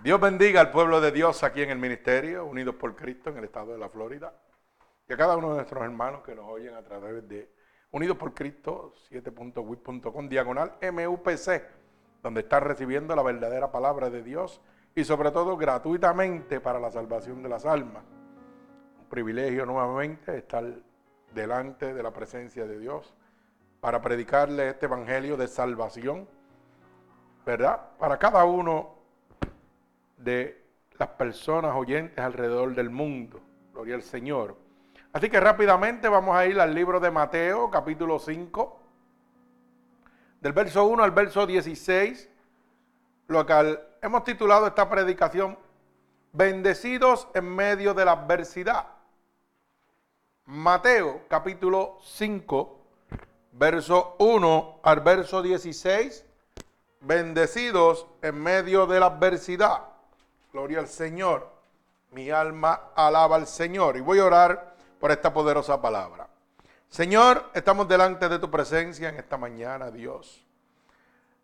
Dios bendiga al pueblo de Dios aquí en el ministerio, unidos por Cristo en el estado de la Florida. Y a cada uno de nuestros hermanos que nos oyen a través de Unidos por Cristo 7.wit.com diagonal MUPC, donde están recibiendo la verdadera palabra de Dios y sobre todo gratuitamente para la salvación de las almas. Un privilegio nuevamente estar delante de la presencia de Dios para predicarle este evangelio de salvación, ¿verdad? Para cada uno de las personas oyentes alrededor del mundo. Gloria al Señor. Así que rápidamente vamos a ir al libro de Mateo, capítulo 5, del verso 1 al verso 16, lo cual hemos titulado esta predicación, Bendecidos en medio de la adversidad. Mateo, capítulo 5, verso 1 al verso 16, bendecidos en medio de la adversidad. Gloria al Señor. Mi alma alaba al Señor. Y voy a orar por esta poderosa palabra. Señor, estamos delante de tu presencia en esta mañana, Dios.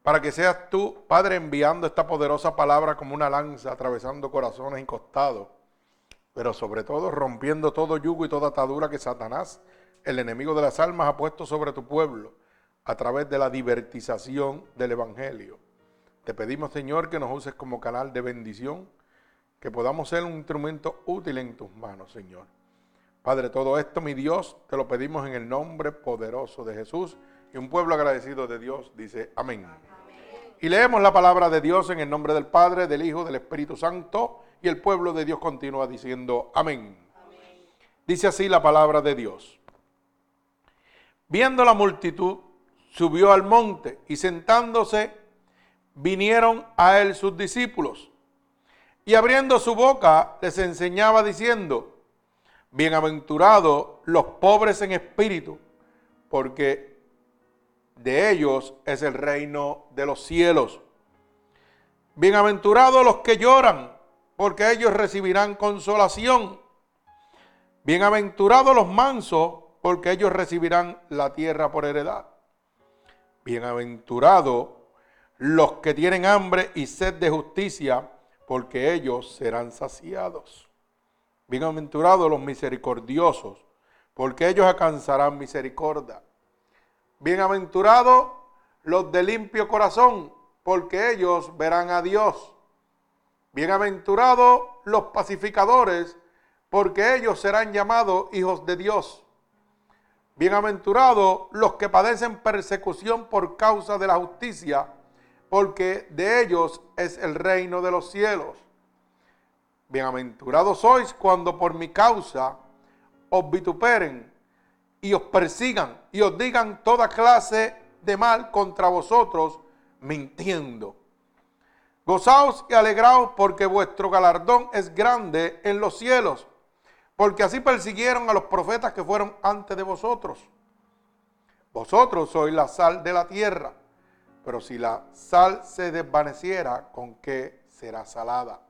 Para que seas tú, Padre, enviando esta poderosa palabra como una lanza, atravesando corazones y costados. Pero sobre todo rompiendo todo yugo y toda atadura que Satanás, el enemigo de las almas, ha puesto sobre tu pueblo a través de la divertización del Evangelio. Te pedimos, Señor, que nos uses como canal de bendición que podamos ser un instrumento útil en tus manos, Señor. Padre, todo esto, mi Dios, te lo pedimos en el nombre poderoso de Jesús. Y un pueblo agradecido de Dios dice amén. Y leemos la palabra de Dios en el nombre del Padre, del Hijo, del Espíritu Santo. Y el pueblo de Dios continúa diciendo amén. Dice así la palabra de Dios. Viendo la multitud, subió al monte y sentándose, vinieron a él sus discípulos y abriendo su boca les enseñaba diciendo, bienaventurados los pobres en espíritu, porque de ellos es el reino de los cielos. Bienaventurados los que lloran, porque ellos recibirán consolación. Bienaventurados los mansos, porque ellos recibirán la tierra por heredad. Bienaventurados los que tienen hambre y sed de justicia, porque ellos serán saciados. Bienaventurados los misericordiosos, porque ellos alcanzarán misericordia. Bienaventurados los de limpio corazón, porque ellos verán a Dios. Bienaventurados los pacificadores, porque ellos serán llamados hijos de Dios. Bienaventurados los que padecen persecución por causa de la justicia, porque de ellos es el reino de los cielos. Bienaventurados sois cuando por mi causa os vituperen y os persigan y os digan toda clase de mal contra vosotros, mintiendo. Gozaos y alegraos porque vuestro galardón es grande en los cielos, porque así persiguieron a los profetas que fueron antes de vosotros. Vosotros sois la sal de la tierra. Pero si la sal se desvaneciera, ¿con qué será salada?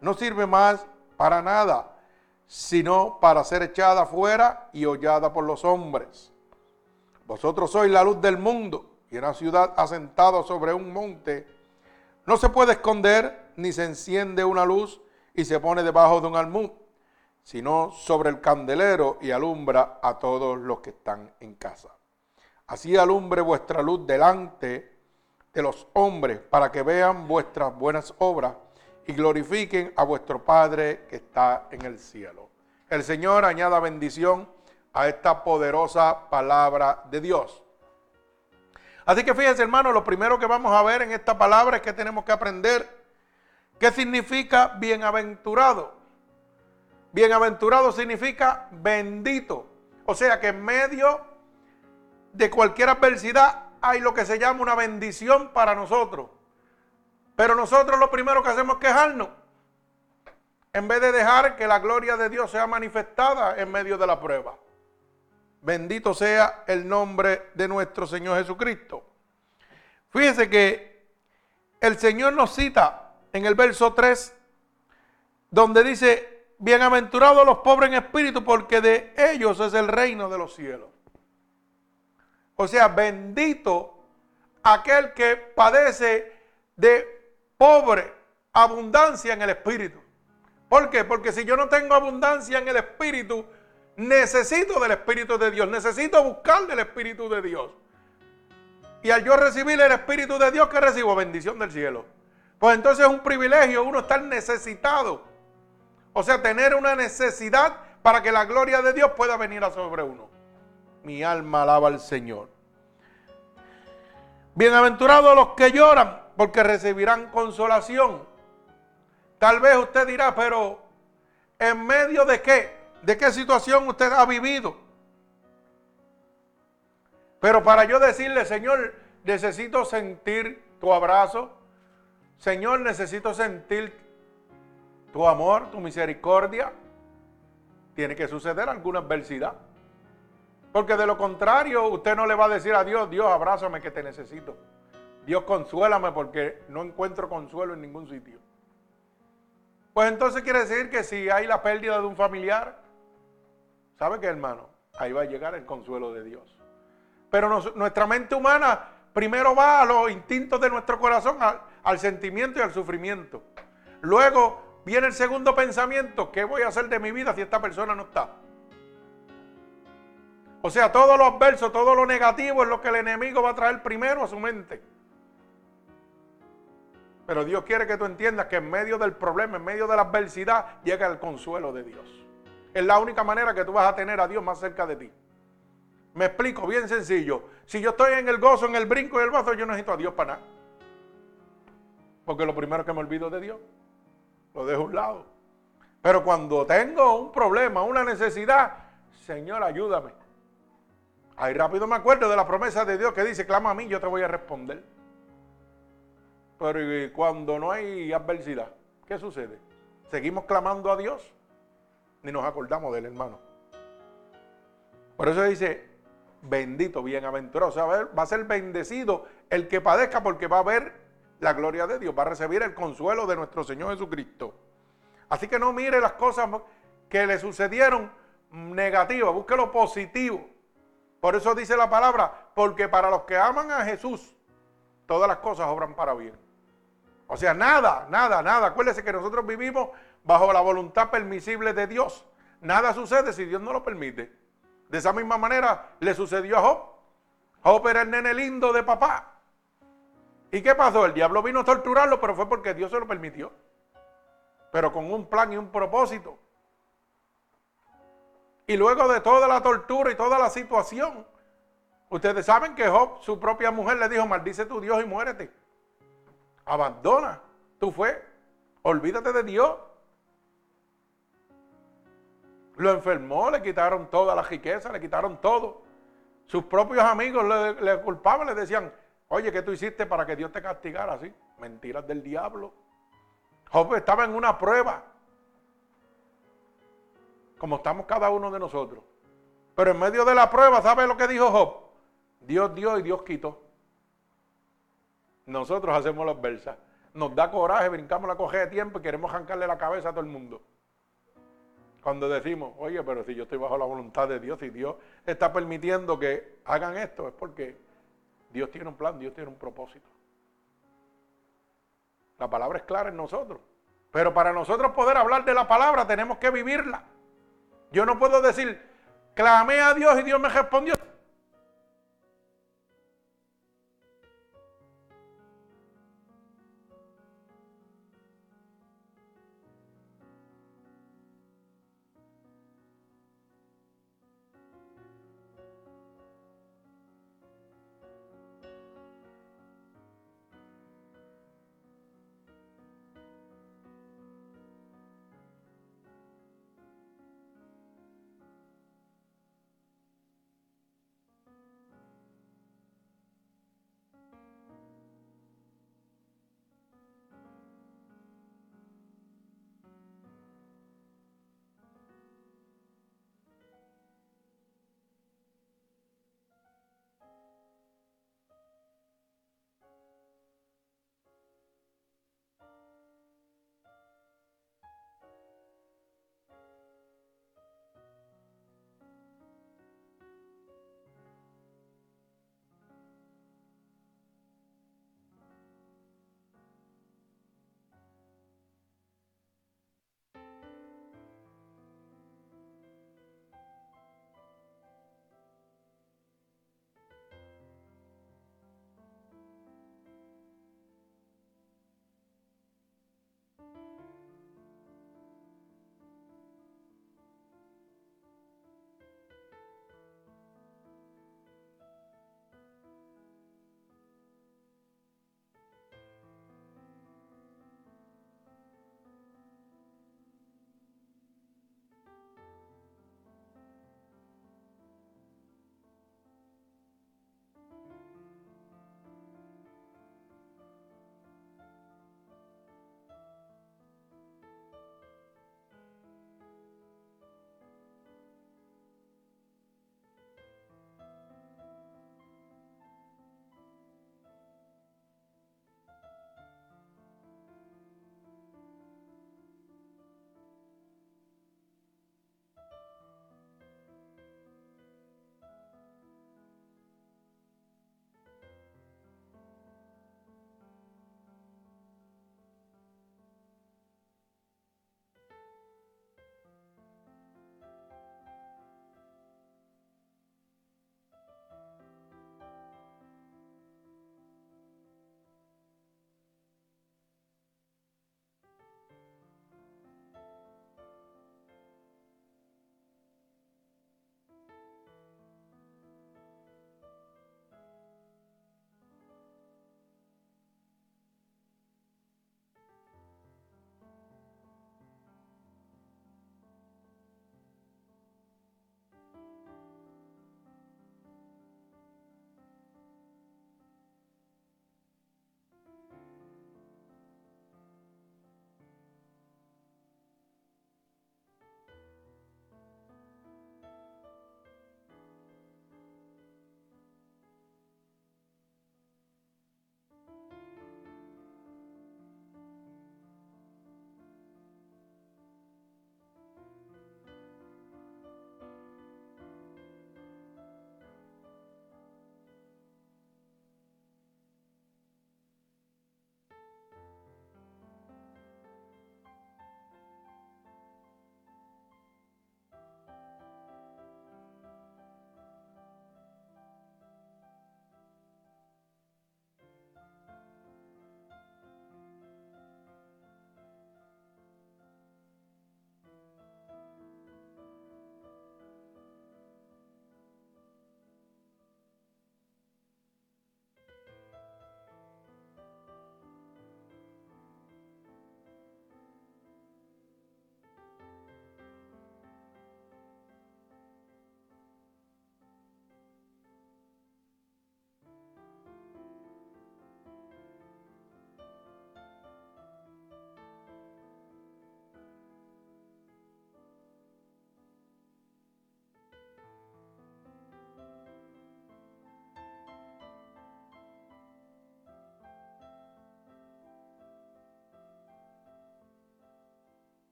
No sirve más para nada, sino para ser echada fuera y hollada por los hombres. Vosotros sois la luz del mundo y una ciudad asentada sobre un monte no se puede esconder ni se enciende una luz y se pone debajo de un almud, sino sobre el candelero y alumbra a todos los que están en casa. Así alumbre vuestra luz delante de los hombres para que vean vuestras buenas obras y glorifiquen a vuestro Padre que está en el cielo. El Señor añada bendición a esta poderosa palabra de Dios. Así que fíjense hermano, lo primero que vamos a ver en esta palabra es que tenemos que aprender qué significa bienaventurado. Bienaventurado significa bendito. O sea que en medio de cualquier adversidad hay lo que se llama una bendición para nosotros. Pero nosotros lo primero que hacemos es quejarnos. En vez de dejar que la gloria de Dios sea manifestada en medio de la prueba. Bendito sea el nombre de nuestro Señor Jesucristo. Fíjense que el Señor nos cita en el verso 3, donde dice, bienaventurados los pobres en espíritu, porque de ellos es el reino de los cielos. O sea, bendito aquel que padece de pobre, abundancia en el Espíritu. ¿Por qué? Porque si yo no tengo abundancia en el Espíritu, necesito del Espíritu de Dios, necesito buscar del Espíritu de Dios. Y al yo recibir el Espíritu de Dios, ¿qué recibo? Bendición del cielo. Pues entonces es un privilegio uno estar necesitado. O sea, tener una necesidad para que la gloria de Dios pueda venir a sobre uno. Mi alma alaba al Señor. Bienaventurados los que lloran, porque recibirán consolación. Tal vez usted dirá, pero ¿en medio de qué? ¿De qué situación usted ha vivido? Pero para yo decirle, Señor, necesito sentir tu abrazo. Señor, necesito sentir tu amor, tu misericordia. Tiene que suceder alguna adversidad. Porque de lo contrario, usted no le va a decir a Dios, Dios, abrázame que te necesito. Dios, consuélame porque no encuentro consuelo en ningún sitio. Pues entonces quiere decir que si hay la pérdida de un familiar, ¿sabe qué, hermano? Ahí va a llegar el consuelo de Dios. Pero nuestra mente humana primero va a los instintos de nuestro corazón, al, sentimiento y al sufrimiento. Luego viene el segundo pensamiento, ¿qué voy a hacer de mi vida si esta persona no está? O sea, todo lo adverso, todo lo negativo es lo que el enemigo va a traer primero a su mente. Pero Dios quiere que tú entiendas que en medio del problema, en medio de la adversidad, llega el consuelo de Dios. Es la única manera que tú vas a tener a Dios más cerca de ti. Me explico, bien sencillo. Si yo estoy en el gozo, en el brinco y el bazo, yo no necesito a Dios para nada. Porque lo primero que me olvido de Dios, lo dejo a un lado. Pero cuando tengo un problema, una necesidad, Señor, ayúdame. Ahí rápido me acuerdo de la promesa de Dios que dice, clama a mí, yo te voy a responder. Pero cuando no hay adversidad, ¿qué sucede? ¿Seguimos clamando a Dios? Ni nos acordamos del hermano. Por eso dice, bendito, bienaventurado. O sea, va a ser bendecido el que padezca porque va a ver la gloria de Dios, va a recibir el consuelo de nuestro Señor Jesucristo. Así que no mire las cosas que le sucedieron negativas, busque lo positivo. Por eso dice la palabra, porque para los que aman a Jesús, todas las cosas obran para bien. O sea, nada, nada, nada. Acuérdese que nosotros vivimos bajo la voluntad permisible de Dios. Nada sucede si Dios no lo permite. De esa misma manera le sucedió a Job. Job era el nene lindo de papá. ¿Y qué pasó? El diablo vino a torturarlo, pero fue porque Dios se lo permitió. Pero con un plan y un propósito. Y luego de toda la tortura y toda la situación, ustedes saben que Job, su propia mujer, le dijo, maldice tu Dios y muérete. Abandona tu fe. Olvídate de Dios. Lo enfermó, le quitaron toda la riqueza, le quitaron todo. Sus propios amigos le, culpaban, le decían, oye, ¿qué tú hiciste para que Dios te castigara así? Mentiras del diablo. Job estaba en una prueba, como estamos cada uno de nosotros. Pero en medio de la prueba, ¿sabe lo que dijo Job? Dios dio y Dios quitó. Nosotros hacemos las versas. Nos da coraje, brincamos la coge de tiempo y queremos arrancarle la cabeza a todo el mundo. Cuando decimos, oye, pero si yo estoy bajo la voluntad de Dios y Dios está permitiendo que hagan esto, es porque Dios tiene un plan, Dios tiene un propósito. La palabra es clara en nosotros. Pero para nosotros poder hablar de la palabra tenemos que vivirla. Yo no puedo decir, clamé a Dios y Dios me respondió.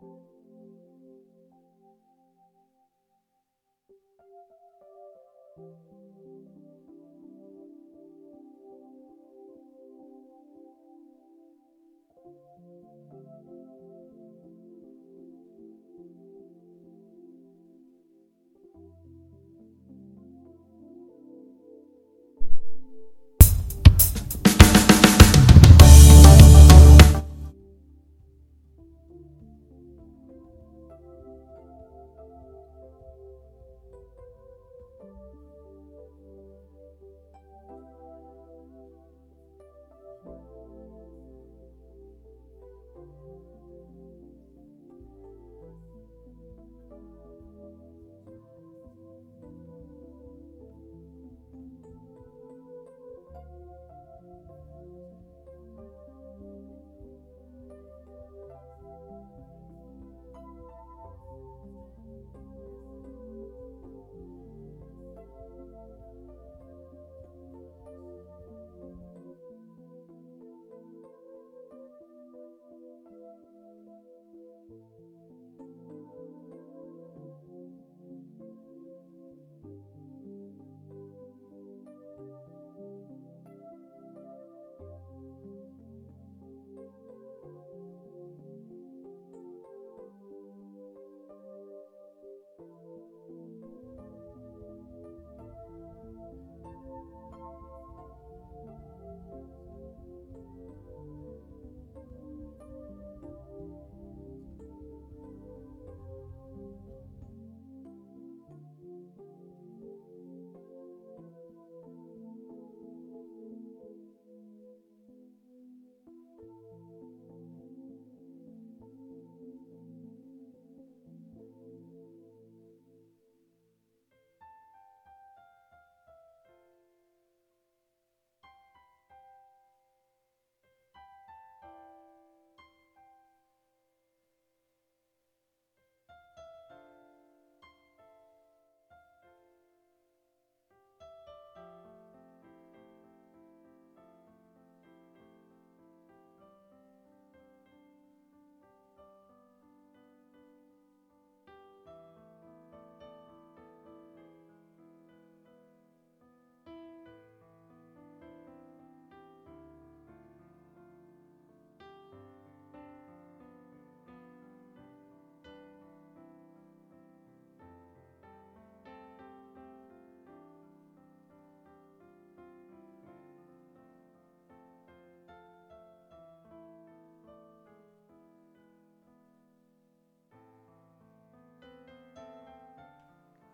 Thank you.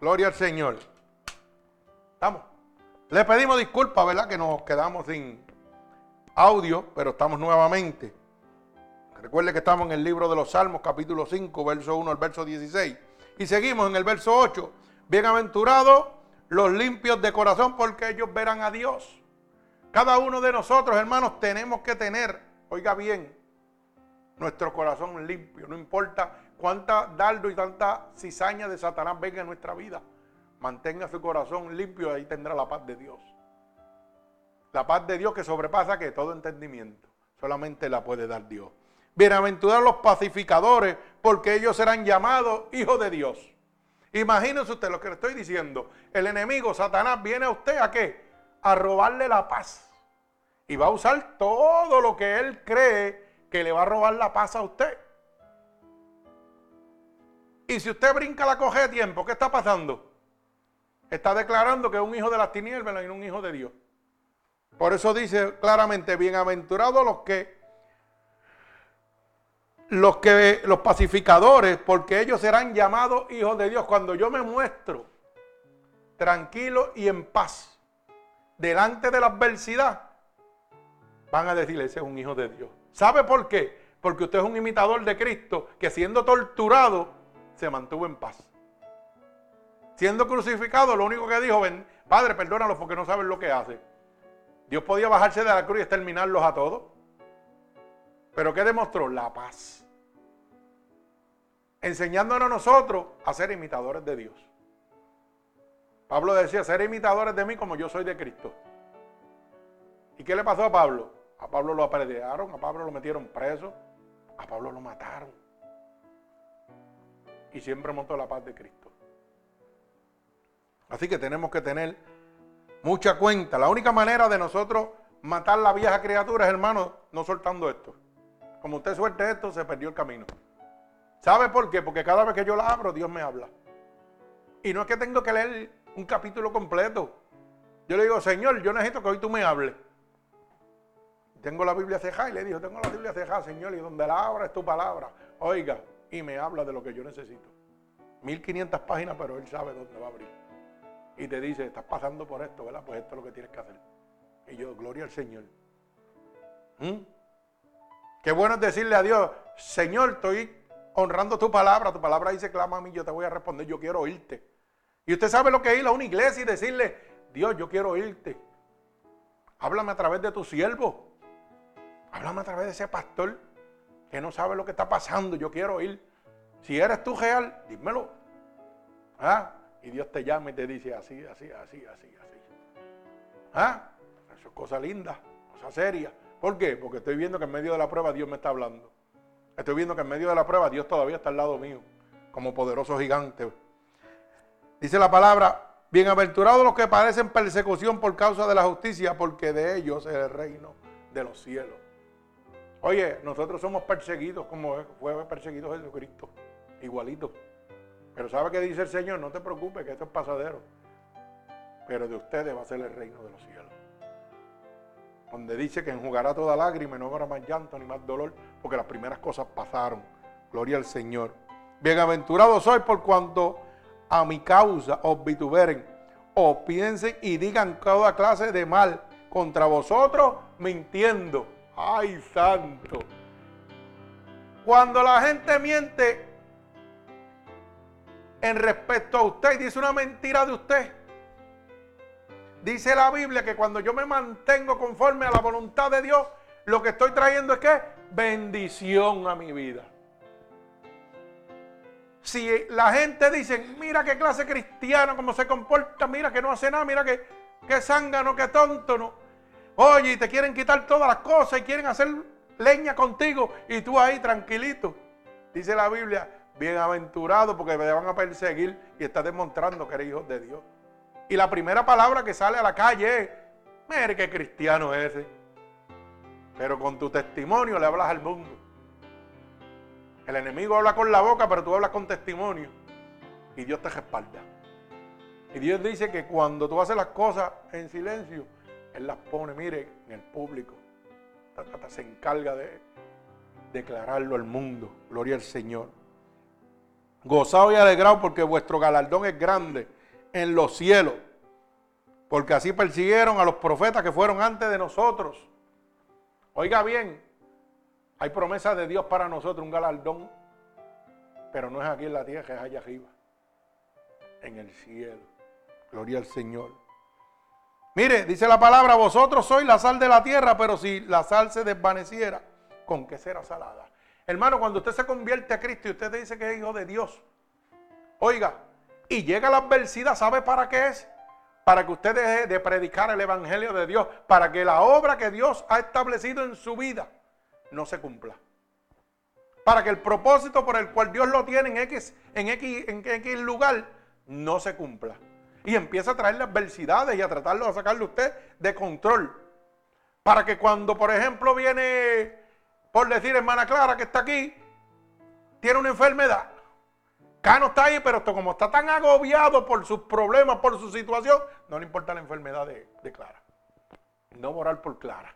Gloria al Señor. Estamos. Le pedimos disculpas, ¿verdad? Que nos quedamos sin audio, pero estamos nuevamente. Recuerde que estamos en el libro de los Salmos, capítulo 5, verso 1 al verso 16. Y seguimos en el verso 8. Bienaventurados los limpios de corazón, porque ellos verán a Dios. Cada uno de nosotros, hermanos, tenemos que tener, oiga bien, nuestro corazón limpio. No importa cuánta dardo y tanta cizaña de Satanás venga en nuestra vida. Mantenga su corazón limpio y ahí tendrá la paz de Dios. La paz de Dios que sobrepasa que todo entendimiento. Solamente la puede dar Dios. Bienaventurados los pacificadores, porque ellos serán llamados hijos de Dios. Imagínense usted lo que le estoy diciendo. El enemigo, Satanás, viene a usted a qué? A robarle la paz. Y va a usar todo lo que él cree que le va a robar la paz a usted. Y si usted brinca la coge de tiempo, ¿qué está pasando? Está declarando que es un hijo de las tinieblas y no un hijo de Dios. Por eso dice claramente, bienaventurados los que los que los pacificadores, porque ellos serán llamados hijos de Dios cuando yo me muestro tranquilo y en paz delante de la adversidad. Van a decirle, ese es un hijo de Dios. ¿Sabe por qué? Porque usted es un imitador de Cristo que siendo torturado se mantuvo en paz. Siendo crucificado, lo único que dijo, ven, Padre, perdónalos porque no saben lo que hace. Dios podía bajarse de la cruz y exterminarlos a todos. Pero ¿qué demostró? La paz. Enseñándonos a nosotros a ser imitadores de Dios. Pablo decía, ser imitadores de mí como yo soy de Cristo. ¿Y qué le pasó a Pablo? A Pablo lo apedrearon, a Pablo lo metieron preso, a Pablo lo mataron y siempre montó la paz de Cristo. Así que tenemos que tener mucha cuenta. La única manera de nosotros matar la vieja criatura es, hermano, no soltando esto. Como usted suelte esto, se perdió el camino. ¿Sabe por qué? Porque cada vez que yo la abro, Dios me habla. Y no es que tengo que leer un capítulo completo. Yo le digo, Señor, yo necesito que hoy tú me hables. Tengo la Biblia cejada y le digo, tengo la Biblia cejada, Señor, y donde la abra es tu palabra. Oiga, y me habla de lo que yo necesito. 1500 páginas, pero Él sabe dónde va a abrir. Y te dice, estás pasando por esto, ¿verdad? Pues esto es lo que tienes que hacer. Y yo, gloria al Señor. ¿Mm? Qué bueno es decirle a Dios, Señor, estoy honrando tu palabra. Tu palabra dice, clama a mí, yo te voy a responder, yo quiero oírte. Y usted sabe lo que es ir a una iglesia y decirle, Dios, yo quiero oírte. Háblame a través de tu siervo. Háblame a través de ese pastor que no sabe lo que está pasando. Yo quiero oír. Si eres tú real, dímelo. ¿Ah? Y Dios te llama y te dice así, así, así, así, así. ¿Ah? Eso es cosa linda, cosa seria. ¿Por qué? Porque estoy viendo que en medio de la prueba Dios me está hablando. Estoy viendo que en medio de la prueba Dios todavía está al lado mío, como poderoso gigante. Dice la palabra, bienaventurados los que padecen persecución por causa de la justicia, porque de ellos es el reino de los cielos. Oye, nosotros somos perseguidos como fue perseguido Jesucristo, igualito. Pero ¿sabe qué dice el Señor? No te preocupes, que esto es pasadero. Pero de ustedes va a ser el reino de los cielos donde dice que enjugará toda lágrima no habrá más llanto ni más dolor, porque las primeras cosas pasaron. Gloria al Señor. Bienaventurado soy por cuanto a mi causa os vituberen, os piensen y digan toda clase de mal contra vosotros, mintiendo. ¡Ay, santo! Cuando la gente miente en respecto a usted dice una mentira de usted, Dice la Biblia que cuando yo me mantengo conforme a la voluntad de Dios, lo que estoy trayendo es que bendición a mi vida. Si la gente dice, mira qué clase cristiano, cómo se comporta, mira que no hace nada, mira que, que zángano, que tonto, no. Oye, y te quieren quitar todas las cosas y quieren hacer leña contigo y tú ahí tranquilito. Dice la Biblia, bienaventurado porque me van a perseguir y está demostrando que eres hijo de Dios. Y la primera palabra que sale a la calle es, mire qué cristiano es ese. Pero con tu testimonio le hablas al mundo. El enemigo habla con la boca, pero tú hablas con testimonio. Y Dios te respalda. Y Dios dice que cuando tú haces las cosas en silencio, Él las pone, mire, en el público. Se encarga de declararlo al mundo. Gloria al Señor. Gozado y alegrado porque vuestro galardón es grande en los cielos. Porque así persiguieron a los profetas que fueron antes de nosotros. Oiga bien, hay promesa de Dios para nosotros, un galardón. Pero no es aquí en la tierra, es allá arriba. En el cielo. Gloria al Señor. Mire, dice la palabra, vosotros sois la sal de la tierra, pero si la sal se desvaneciera, ¿con qué será salada? Hermano, cuando usted se convierte a Cristo y usted dice que es hijo de Dios, oiga, y llega la adversidad, ¿sabe para qué es? Para que usted deje de predicar el Evangelio de Dios, para que la obra que Dios ha establecido en su vida no se cumpla. Para que el propósito por el cual Dios lo tiene en X, en X, en X lugar no se cumpla. Y empieza a traerle adversidades y a tratarlo de sacarle usted de control. Para que cuando, por ejemplo, viene, por decir, hermana Clara, que está aquí, tiene una enfermedad Cano está ahí, pero como está tan agobiado por sus problemas, por su situación, no le importa la enfermedad de, Clara. No moral por Clara.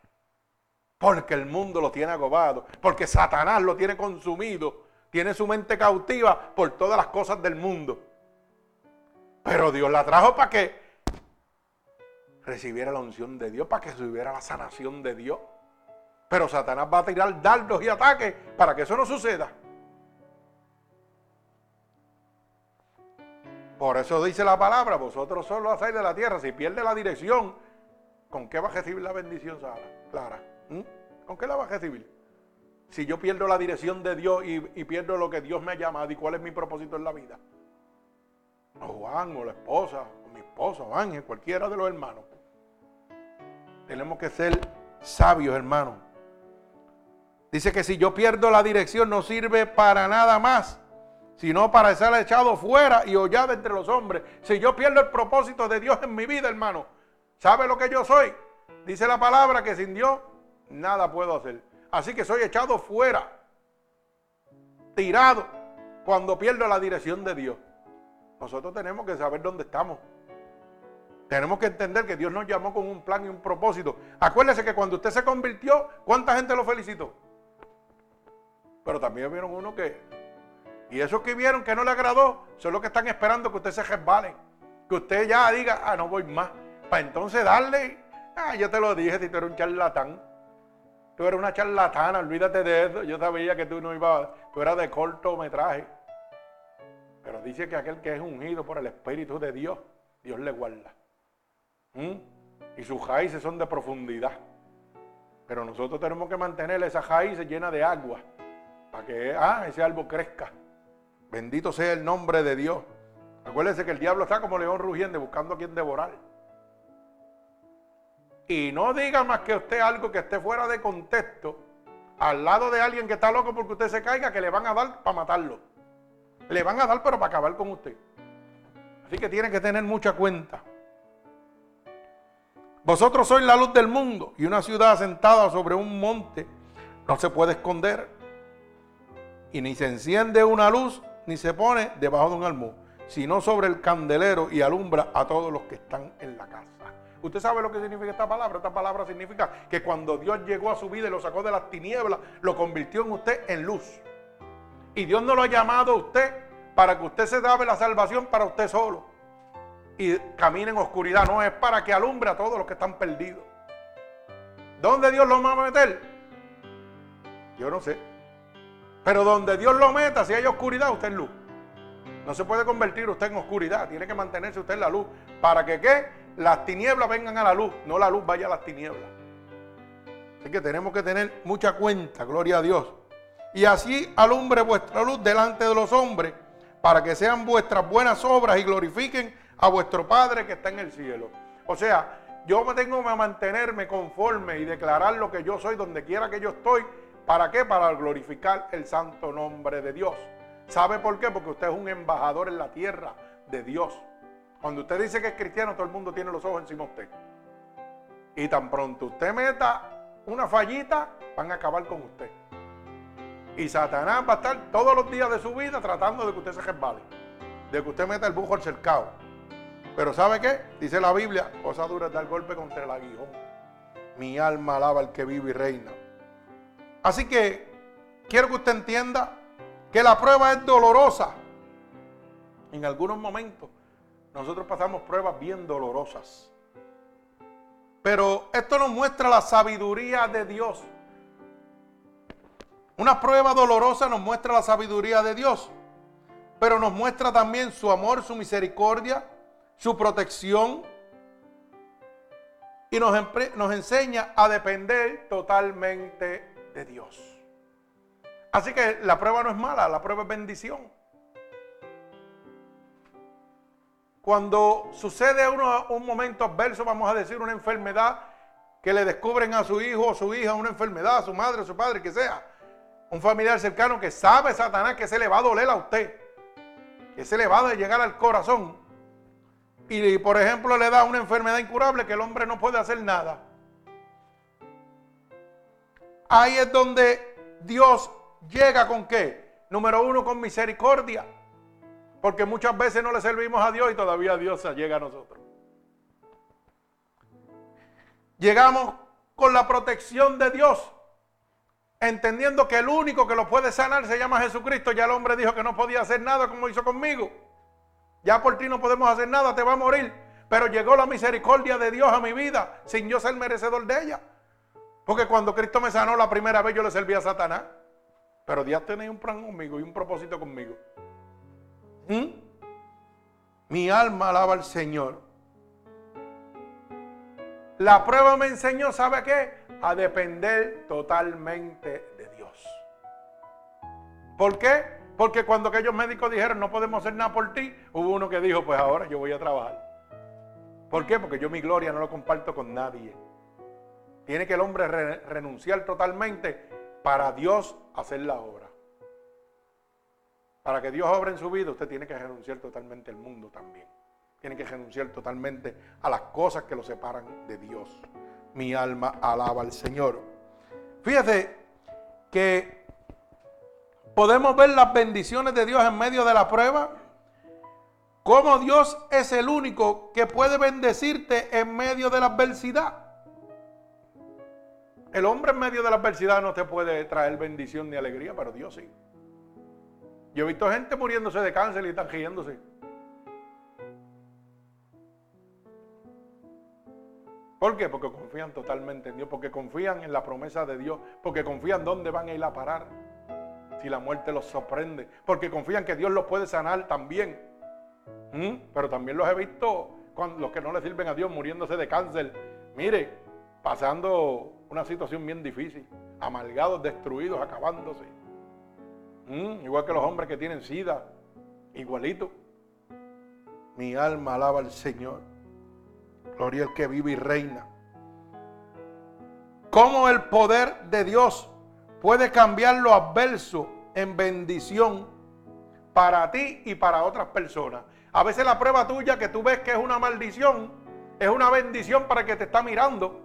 Porque el mundo lo tiene agobado. Porque Satanás lo tiene consumido. Tiene su mente cautiva por todas las cosas del mundo. Pero Dios la trajo para que recibiera la unción de Dios, para que recibiera la sanación de Dios. Pero Satanás va a tirar dardos y ataques para que eso no suceda. Por eso dice la palabra, vosotros solo hacéis de la tierra. Si pierde la dirección, ¿con qué va a recibir la bendición, Sara? Clara? ¿Con qué la va a recibir? Si yo pierdo la dirección de Dios y, pierdo lo que Dios me ha llamado y cuál es mi propósito en la vida. O Juan, o la esposa, o mi esposa, o Ángel, cualquiera de los hermanos. Tenemos que ser sabios, hermanos. Dice que si yo pierdo la dirección no sirve para nada más sino para ser echado fuera y hollado entre los hombres. Si yo pierdo el propósito de Dios en mi vida, hermano, ¿sabe lo que yo soy? Dice la palabra que sin Dios nada puedo hacer. Así que soy echado fuera, tirado, cuando pierdo la dirección de Dios. Nosotros tenemos que saber dónde estamos. Tenemos que entender que Dios nos llamó con un plan y un propósito. Acuérdese que cuando usted se convirtió, ¿cuánta gente lo felicitó? Pero también vieron uno que... Y esos que vieron que no le agradó, son los que están esperando que usted se resbale. Que usted ya diga, ah, no voy más. Para entonces darle, ah, yo te lo dije, si tú eres un charlatán. Tú eres una charlatana, olvídate de eso. Yo sabía que tú no ibas, tú eras de cortometraje. Pero dice que aquel que es ungido por el Espíritu de Dios, Dios le guarda. ¿Mm? Y sus raíces son de profundidad. Pero nosotros tenemos que mantener esas raíces llenas de agua para que ah, ese árbol crezca. Bendito sea el nombre de Dios. Acuérdense que el diablo está como león rugiente buscando a quien devorar. Y no diga más que usted algo que esté fuera de contexto al lado de alguien que está loco porque usted se caiga, que le van a dar para matarlo. Le van a dar pero para acabar con usted. Así que tiene que tener mucha cuenta. Vosotros sois la luz del mundo y una ciudad asentada sobre un monte no se puede esconder. Y ni se enciende una luz ni se pone debajo de un almú, sino sobre el candelero y alumbra a todos los que están en la casa. Usted sabe lo que significa esta palabra. Esta palabra significa que cuando Dios llegó a su vida y lo sacó de las tinieblas, lo convirtió en usted en luz. Y Dios no lo ha llamado a usted para que usted se dé la salvación para usted solo y camina en oscuridad, no es para que alumbre a todos los que están perdidos. ¿Dónde Dios lo va a meter? Yo no sé. Pero donde Dios lo meta, si hay oscuridad, usted es luz. No se puede convertir usted en oscuridad, tiene que mantenerse usted en la luz. ¿Para que qué? Las tinieblas vengan a la luz, no la luz vaya a las tinieblas. Así que tenemos que tener mucha cuenta, gloria a Dios. Y así alumbre vuestra luz delante de los hombres, para que sean vuestras buenas obras y glorifiquen a vuestro Padre que está en el cielo. O sea, yo me tengo que mantenerme conforme y declarar lo que yo soy donde quiera que yo estoy. ¿Para qué? Para glorificar el santo nombre de Dios. ¿Sabe por qué? Porque usted es un embajador en la tierra de Dios. Cuando usted dice que es cristiano, todo el mundo tiene los ojos encima de usted. Y tan pronto usted meta una fallita, van a acabar con usted. Y Satanás va a estar todos los días de su vida tratando de que usted se resbale. De que usted meta el bujo al cercado pero ¿sabe qué? Dice la Biblia, cosa dura es dar golpe contra el aguijón. Mi alma alaba al que vive y reina. Así que quiero que usted entienda que la prueba es dolorosa. En algunos momentos nosotros pasamos pruebas bien dolorosas. Pero esto nos muestra la sabiduría de Dios. Una prueba dolorosa nos muestra la sabiduría de Dios, pero nos muestra también su amor, su misericordia, su protección y nos, enseña a depender totalmente de Dios. Así que la prueba no es mala, la prueba es bendición. Cuando sucede uno, un momento adverso, vamos a decir una enfermedad, que le descubren a su hijo o su hija una enfermedad, a su madre o su padre, que sea, un familiar cercano que sabe Satanás que se le va a doler a usted, que se le va a llegar al corazón, y por ejemplo le da una enfermedad incurable que el hombre no puede hacer nada. Ahí es donde Dios llega con qué? Número uno, con misericordia. Porque muchas veces no le servimos a Dios y todavía Dios llega a nosotros. Llegamos con la protección de Dios, entendiendo que el único que lo puede sanar se llama Jesucristo. Ya el hombre dijo que no podía hacer nada como hizo conmigo. Ya por ti no podemos hacer nada, te va a morir. Pero llegó la misericordia de Dios a mi vida sin yo ser merecedor de ella. Porque cuando Cristo me sanó la primera vez yo le serví a Satanás. Pero Dios tenía un plan conmigo y un propósito conmigo. ¿Mm? Mi alma alaba al Señor. La prueba me enseñó, ¿sabe qué? A depender totalmente de Dios. ¿Por qué? Porque cuando aquellos médicos dijeron no podemos hacer nada por ti, hubo uno que dijo, pues ahora yo voy a trabajar. ¿Por qué? Porque yo mi gloria no lo comparto con nadie. Tiene que el hombre renunciar totalmente para Dios hacer la obra. Para que Dios obre en su vida, usted tiene que renunciar totalmente al mundo también. Tiene que renunciar totalmente a las cosas que lo separan de Dios. Mi alma alaba al Señor. Fíjate que podemos ver las bendiciones de Dios en medio de la prueba. Cómo Dios es el único que puede bendecirte en medio de la adversidad. El hombre en medio de la adversidad no te puede traer bendición ni alegría, pero Dios sí. Yo he visto gente muriéndose de cáncer y están riéndose. ¿Por qué? Porque confían totalmente en Dios, porque confían en la promesa de Dios, porque confían dónde van a ir a parar si la muerte los sorprende, porque confían que Dios los puede sanar también. ¿Mm? Pero también los he visto los que no le sirven a Dios muriéndose de cáncer. Mire, pasando una situación bien difícil, amalgados, destruidos, acabándose. Mm, igual que los hombres que tienen sida, igualito. Mi alma alaba al Señor. Gloria al que vive y reina. ¿Cómo el poder de Dios puede cambiar lo adverso en bendición para ti y para otras personas? A veces la prueba tuya que tú ves que es una maldición, es una bendición para el que te está mirando,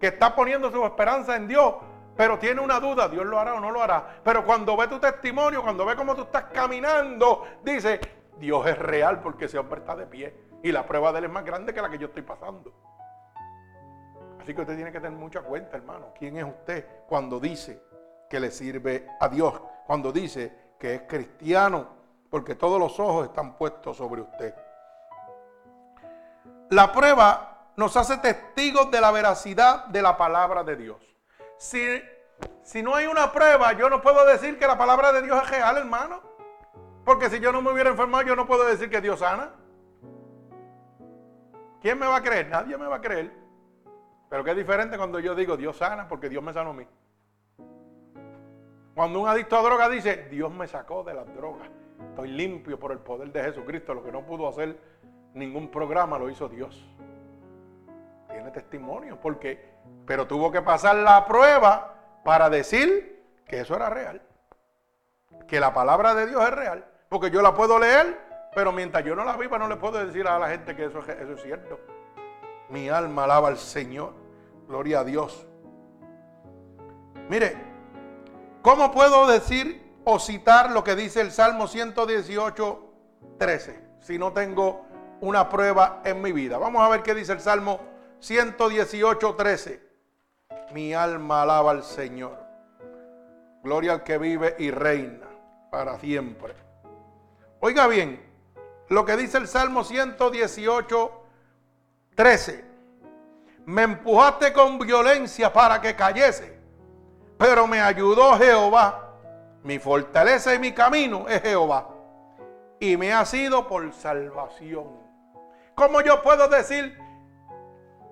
que está poniendo su esperanza en Dios pero tiene una duda, Dios lo hará o no lo hará. Pero cuando ve tu testimonio, cuando ve cómo tú estás caminando, dice, Dios es real porque ese hombre está de pie. Y la prueba de él es más grande que la que yo estoy pasando. Así que usted tiene que tener mucha cuenta, hermano. ¿Quién es usted cuando dice que le sirve a Dios? Cuando dice que es cristiano, porque todos los ojos están puestos sobre usted. La prueba nos hace testigos de la veracidad de la palabra de Dios. Si, si no hay una prueba, yo no puedo decir que la palabra de Dios es real, hermano. Porque si yo no me hubiera enfermado, yo no puedo decir que Dios sana. ¿Quién me va a creer? Nadie me va a creer. Pero qué diferente cuando yo digo Dios sana porque Dios me sanó a mí. Cuando un adicto a droga dice, Dios me sacó de las drogas. Estoy limpio por el poder de Jesucristo. Lo que no pudo hacer ningún programa lo hizo Dios. Tiene testimonio porque pero tuvo que pasar la prueba para decir que eso era real. Que la palabra de Dios es real. Porque yo la puedo leer, pero mientras yo no la viva no le puedo decir a la gente que eso, eso es cierto. Mi alma alaba al Señor. Gloria a Dios. Mire, ¿cómo puedo decir o citar lo que dice el Salmo 118, 13? Si no tengo una prueba en mi vida. Vamos a ver qué dice el Salmo 118, 13. Mi alma alaba al Señor. Gloria al que vive y reina para siempre. Oiga bien, lo que dice el Salmo 118, 13. Me empujaste con violencia para que cayese, pero me ayudó Jehová. Mi fortaleza y mi camino es Jehová. Y me ha sido por salvación. ¿Cómo yo puedo decir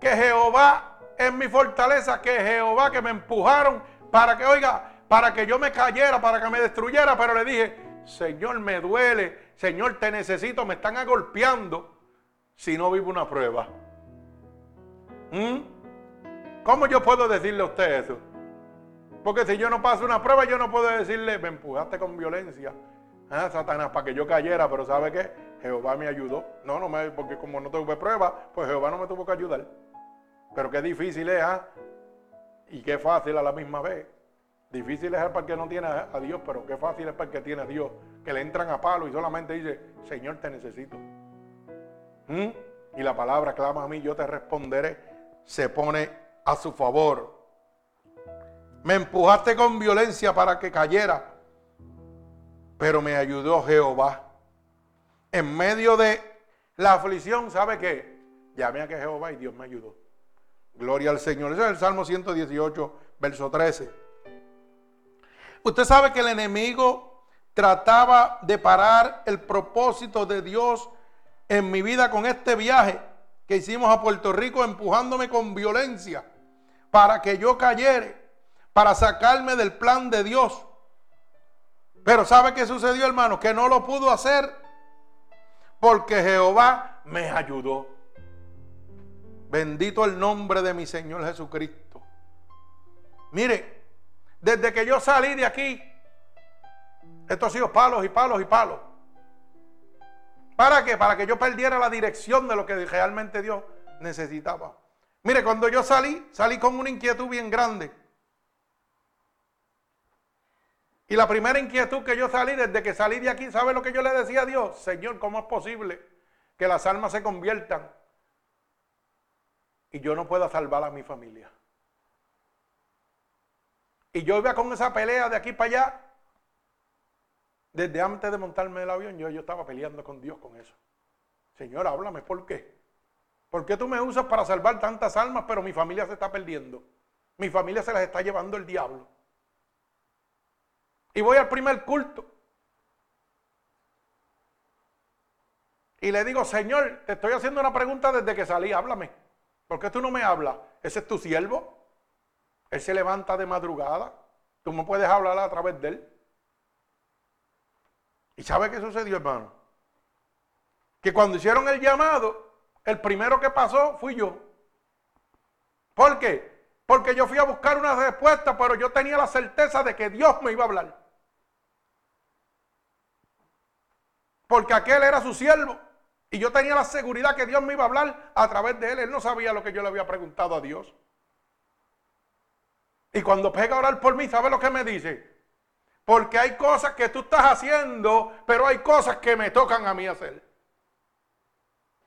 que Jehová es mi fortaleza, que Jehová que me empujaron para que, oiga, para que yo me cayera, para que me destruyera, pero le dije, Señor, me duele, Señor, te necesito, me están agolpeando si no vivo una prueba. ¿Mm? ¿Cómo yo puedo decirle a usted eso? Porque si yo no paso una prueba, yo no puedo decirle, me empujaste con violencia, ¿eh, Satanás, para que yo cayera, pero ¿sabe qué? Jehová me ayudó. No, no me, porque como no tuve prueba, pues Jehová no me tuvo que ayudar. Pero qué difícil es, ¿ah? Y qué fácil a la misma vez. Difícil es para el que no tiene a Dios, pero qué fácil es para el que tiene a Dios. Que le entran a palo y solamente dice, Señor, te necesito. ¿Mm? Y la palabra clama a mí, yo te responderé. Se pone a su favor. Me empujaste con violencia para que cayera, pero me ayudó Jehová. En medio de la aflicción, ¿sabe qué? Llamé a que Jehová y Dios me ayudó. Gloria al Señor. Ese es el Salmo 118, verso 13. Usted sabe que el enemigo trataba de parar el propósito de Dios en mi vida con este viaje que hicimos a Puerto Rico, empujándome con violencia para que yo cayere, para sacarme del plan de Dios. Pero ¿sabe qué sucedió, hermano? Que no lo pudo hacer porque Jehová me ayudó. Bendito el nombre de mi Señor Jesucristo. Mire, desde que yo salí de aquí, Esto ha sido palos y palos y palos. ¿Para qué? Para que yo perdiera la dirección de lo que realmente Dios necesitaba. Mire, cuando yo salí, salí con una inquietud bien grande. Y la primera inquietud que yo salí, desde que salí de aquí, ¿sabe lo que yo le decía a Dios? Señor, ¿cómo es posible que las almas se conviertan y yo no pueda salvar a mi familia? Y yo iba con esa pelea de aquí para allá. Desde antes de montarme el avión, yo, yo estaba peleando con Dios con eso. Señor, háblame, ¿por qué? ¿Por qué tú me usas para salvar tantas almas, pero mi familia se está perdiendo? Mi familia se las está llevando el diablo. Y voy al primer culto. Y le digo, Señor, te estoy haciendo una pregunta desde que salí, háblame. ¿Por qué tú no me hablas? ¿Ese es tu siervo? Él se levanta de madrugada. Tú no puedes hablar a través de él. ¿Y sabe qué sucedió, hermano? Que cuando hicieron el llamado, el primero que pasó fui yo. ¿Por qué? Porque yo fui a buscar una respuesta, pero yo tenía la certeza de que Dios me iba a hablar. Porque aquel era su siervo. Y yo tenía la seguridad que Dios me iba a hablar a través de él. Él no sabía lo que yo le había preguntado a Dios. Y cuando pega a orar por mí, ¿sabe lo que me dice? Porque hay cosas que tú estás haciendo, pero hay cosas que me tocan a mí hacer.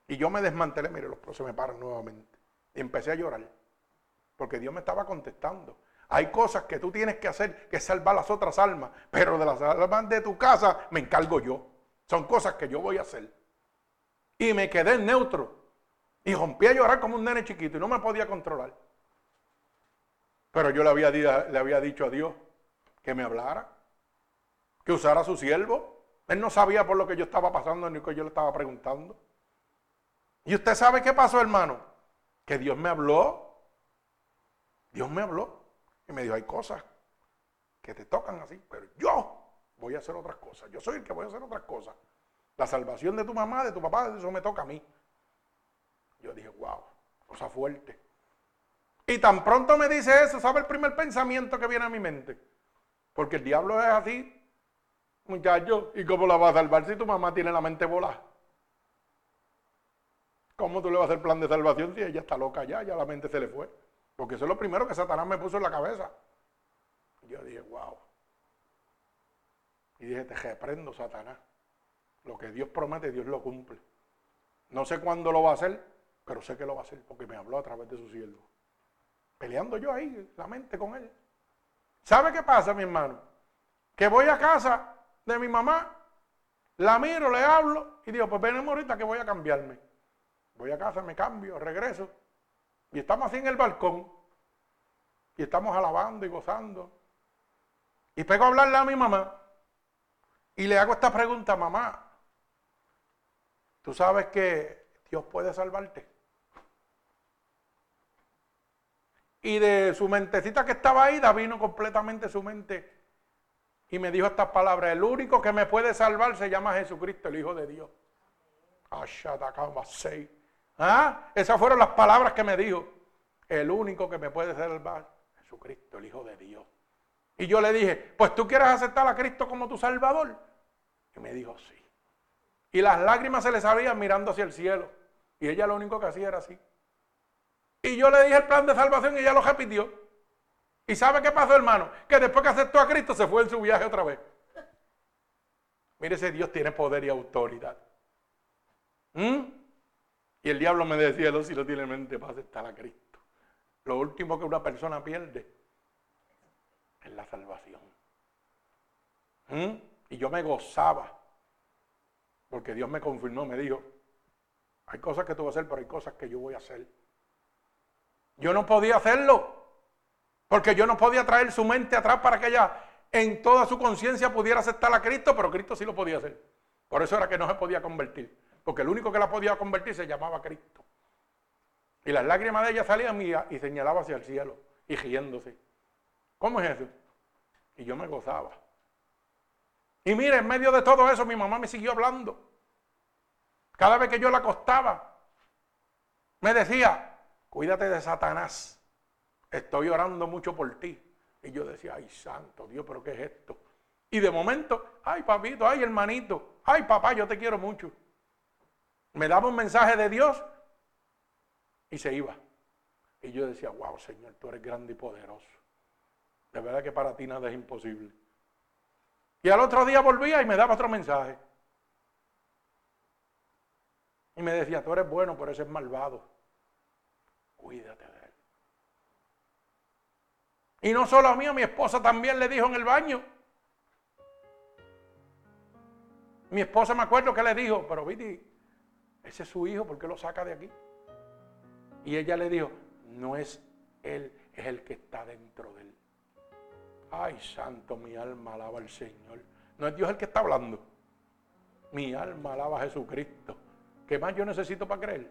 Y yo me desmantelé, mire, los se me paran nuevamente. Y empecé a llorar. Porque Dios me estaba contestando. Hay cosas que tú tienes que hacer que salvar las otras almas, pero de las almas de tu casa me encargo yo. Son cosas que yo voy a hacer. Y me quedé en neutro. Y rompí a llorar como un nene chiquito y no me podía controlar. Pero yo le había, le había dicho a Dios que me hablara, que usara su siervo. Él no sabía por lo que yo estaba pasando ni que yo le estaba preguntando. Y usted sabe qué pasó, hermano. Que Dios me habló. Dios me habló. Y me dijo, hay cosas que te tocan así, pero yo voy a hacer otras cosas. Yo soy el que voy a hacer otras cosas. La salvación de tu mamá, de tu papá, eso me toca a mí. Yo dije, wow, cosa fuerte. Y tan pronto me dice eso, ¿sabe el primer pensamiento que viene a mi mente? Porque el diablo es así, muchacho, ¿y cómo la vas a salvar si tu mamá tiene la mente volada? ¿Cómo tú le vas a hacer plan de salvación si ella está loca ya, ya la mente se le fue? Porque eso es lo primero que Satanás me puso en la cabeza. yo dije, wow. Y dije, te reprendo, Satanás. Lo que Dios promete, Dios lo cumple. No sé cuándo lo va a hacer, pero sé que lo va a hacer porque me habló a través de su siervo. Peleando yo ahí, la mente con él. ¿Sabe qué pasa, mi hermano? Que voy a casa de mi mamá, la miro, le hablo y digo, pues venimos ahorita que voy a cambiarme. Voy a casa, me cambio, regreso. Y estamos así en el balcón. Y estamos alabando y gozando. Y pego a hablarle a mi mamá. Y le hago esta pregunta, mamá, ¿tú sabes que Dios puede salvarte? Y de su mentecita que estaba ahí, vino completamente su mente. Y me dijo estas palabras, el único que me puede salvar se llama Jesucristo, el Hijo de Dios. ¿Ah? Esas fueron las palabras que me dijo. El único que me puede salvar, Jesucristo, el Hijo de Dios. Y yo le dije, pues tú quieres aceptar a Cristo como tu Salvador. Y me dijo, sí. Y las lágrimas se le salían mirando hacia el cielo. Y ella lo único que hacía era así. Y yo le dije el plan de salvación y ella lo repitió. ¿Y sabe qué pasó, hermano? Que después que aceptó a Cristo se fue en su viaje otra vez. Mire, ese Dios tiene poder y autoridad. ¿Mm? Y el diablo me decía, no, si no tiene mente para aceptar a Cristo. Lo último que una persona pierde es la salvación. ¿Mm? Y yo me gozaba. Porque Dios me confirmó, me dijo, hay cosas que tú vas a hacer, pero hay cosas que yo voy a hacer. Yo no podía hacerlo. Porque yo no podía traer su mente atrás para que ella en toda su conciencia pudiera aceptar a Cristo, pero Cristo sí lo podía hacer. Por eso era que no se podía convertir. Porque el único que la podía convertir se llamaba Cristo. Y las lágrimas de ella salían y, y señalaba hacia el cielo y riéndose. ¿Cómo es eso? Y yo me gozaba. Y mire, en medio de todo eso mi mamá me siguió hablando. Cada vez que yo la acostaba, me decía, cuídate de Satanás. Estoy orando mucho por ti. Y yo decía, ay santo Dios, pero ¿qué es esto? Y de momento, ay papito, ay hermanito, ay papá, yo te quiero mucho. Me daba un mensaje de Dios y se iba. Y yo decía, wow, Señor, tú eres grande y poderoso. De verdad que para ti nada es imposible. Y al otro día volvía y me daba otro mensaje. Y me decía, tú eres bueno, pero ese es malvado. Cuídate de. Y no solo a mí, a mi esposa también le dijo en el baño. Mi esposa me acuerdo que le dijo, pero Viti, ese es su hijo, ¿por qué lo saca de aquí? Y ella le dijo, no es él, es el que está dentro de él. Ay, santo, mi alma alaba al Señor. No es Dios el que está hablando. Mi alma alaba a Jesucristo. ¿Qué más yo necesito para creer?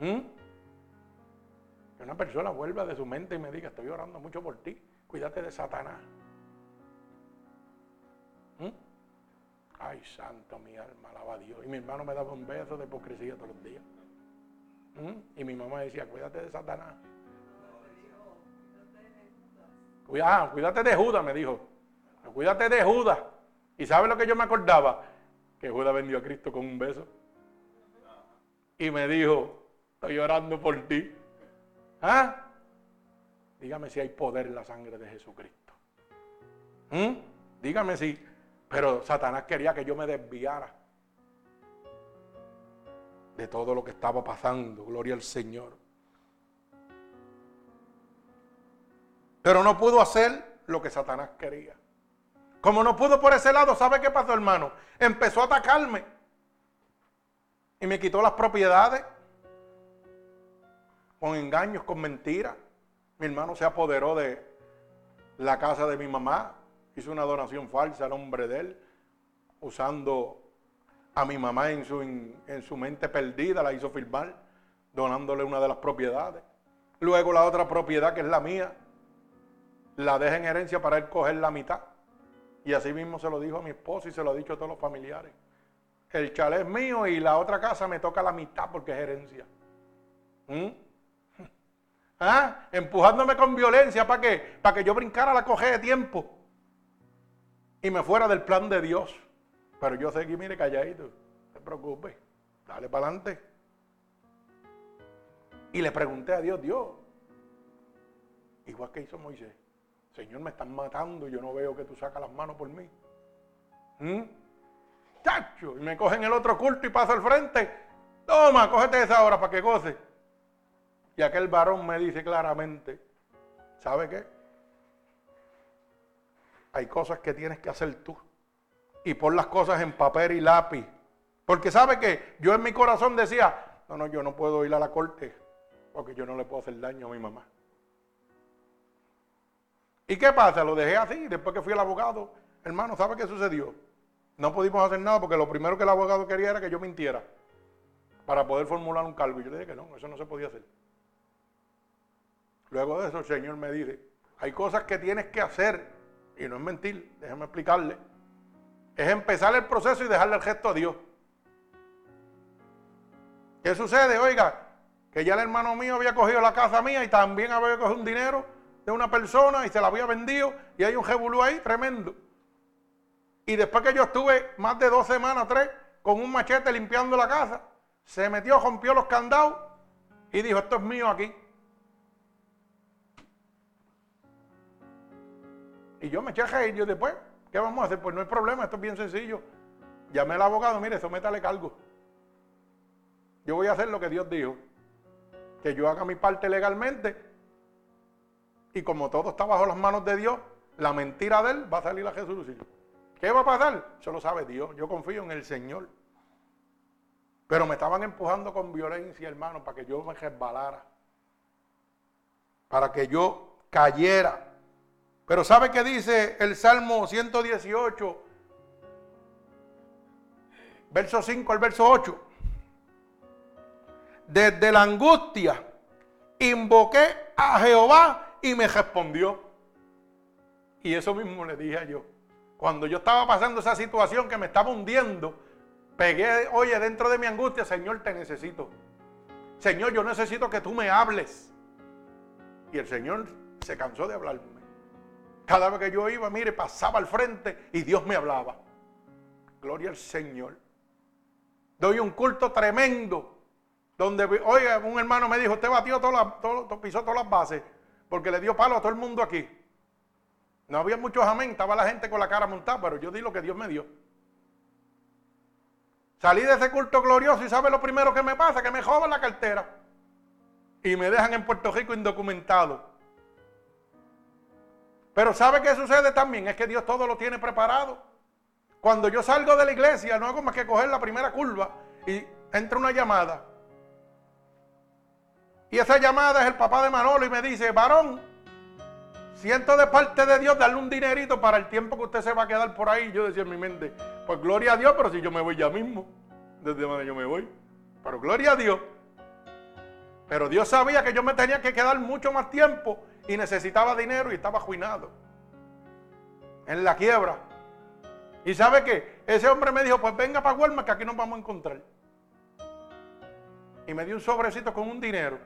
¿Mm? Que una persona vuelva de su mente y me diga, estoy orando mucho por ti. Cuídate de Satanás. ¿Mm? Ay, santo, mi alma alaba a Dios. Y mi hermano me daba un beso de hipocresía todos los días. ¿Mm? Y mi mamá decía, cuídate de Satanás. Ah, cuídate de Judas, me dijo. Cuídate de Judas. ¿Y sabe lo que yo me acordaba? Que Judas vendió a Cristo con un beso. Y me dijo, estoy orando por ti. ¿Ah? Dígame si hay poder en la sangre de Jesucristo. ¿Mm? Dígame si. Pero Satanás quería que yo me desviara de todo lo que estaba pasando. Gloria al Señor. Pero no pudo hacer lo que Satanás quería. Como no pudo por ese lado, ¿sabe qué pasó, hermano? Empezó a atacarme. Y me quitó las propiedades. Con engaños, con mentiras. Mi hermano se apoderó de la casa de mi mamá. Hizo una donación falsa al nombre de él. Usando a mi mamá en su, en, su mente perdida. La hizo firmar. Donándole una de las propiedades. Luego la otra propiedad que es la mía la deja en herencia para él coger la mitad. Y así mismo se lo dijo a mi esposo y se lo ha dicho a todos los familiares. El chalet es mío y la otra casa me toca la mitad porque es herencia. ¿Mm? ¿Ah? Empujándome con violencia para que, para que yo brincara la coge de tiempo y me fuera del plan de Dios. Pero yo seguí, mire, calladito. No se preocupe. Dale para adelante. Y le pregunté a Dios, Dios, igual que hizo Moisés, Señor, me están matando, yo no veo que tú sacas las manos por mí. ¿Mm? Chacho, y me cogen el otro culto y paso al frente. Toma, cógete esa hora para que goce. Y aquel varón me dice claramente, ¿sabe qué? Hay cosas que tienes que hacer tú. Y pon las cosas en papel y lápiz. Porque sabe que yo en mi corazón decía, no, no, yo no puedo ir a la corte porque yo no le puedo hacer daño a mi mamá. ¿Y qué pasa? Lo dejé así. Después que fui al abogado, hermano, ¿sabe qué sucedió? No pudimos hacer nada porque lo primero que el abogado quería era que yo mintiera para poder formular un cargo. Y yo le dije que no, eso no se podía hacer. Luego de eso el Señor me dice, hay cosas que tienes que hacer, y no es mentir, déjame explicarle, es empezar el proceso y dejarle el gesto a Dios. ¿Qué sucede? Oiga, que ya el hermano mío había cogido la casa mía y también había cogido un dinero de una persona y se la había vendido y hay un jebulú ahí tremendo. Y después que yo estuve más de dos semanas, tres, con un machete limpiando la casa, se metió, rompió los candados y dijo, esto es mío aquí. Y yo me eché a yo después, ¿qué vamos a hacer? Pues no hay problema, esto es bien sencillo. Llamé al abogado, mire, sométale cargo. Yo voy a hacer lo que Dios dijo. Que yo haga mi parte legalmente y como todo está bajo las manos de Dios, la mentira de él va a salir a Jesús. ¿Qué va a pasar? Eso lo sabe Dios. Yo confío en el Señor. Pero me estaban empujando con violencia, hermano, para que yo me resbalara. Para que yo cayera. Pero ¿sabe qué dice el Salmo 118? Verso 5 al verso 8. Desde la angustia invoqué a Jehová y me respondió. Y eso mismo le dije yo. Cuando yo estaba pasando esa situación que me estaba hundiendo, pegué, oye, dentro de mi angustia, Señor, te necesito. Señor, yo necesito que tú me hables. Y el Señor se cansó de hablarme. Cada vez que yo iba, mire, pasaba al frente y Dios me hablaba. Gloria al Señor. Doy un culto tremendo. Donde, oiga, un hermano me dijo, usted batió todas las, pisó todas las bases, porque le dio palo a todo el mundo aquí. No había muchos amén, estaba la gente con la cara montada, pero yo di lo que Dios me dio. Salí de ese culto glorioso y ¿sabe lo primero que me pasa? Que me jodan la cartera. Y me dejan en Puerto Rico indocumentado. Pero ¿sabe qué sucede también? Es que Dios todo lo tiene preparado. Cuando yo salgo de la iglesia, no hago más que coger la primera curva y entra una llamada. Y esa llamada es el papá de Manolo y me dice, varón, siento de parte de Dios darle un dinerito para el tiempo que usted se va a quedar por ahí. Yo decía en mi mente, pues gloria a Dios, pero si yo me voy ya mismo, desde donde yo me voy. Pero gloria a Dios. Pero Dios sabía que yo me tenía que quedar mucho más tiempo y necesitaba dinero y estaba juinado. En la quiebra. ¿Y sabe qué? Ese hombre me dijo, pues venga para Walmart que aquí nos vamos a encontrar. Y me dio un sobrecito con un dinero.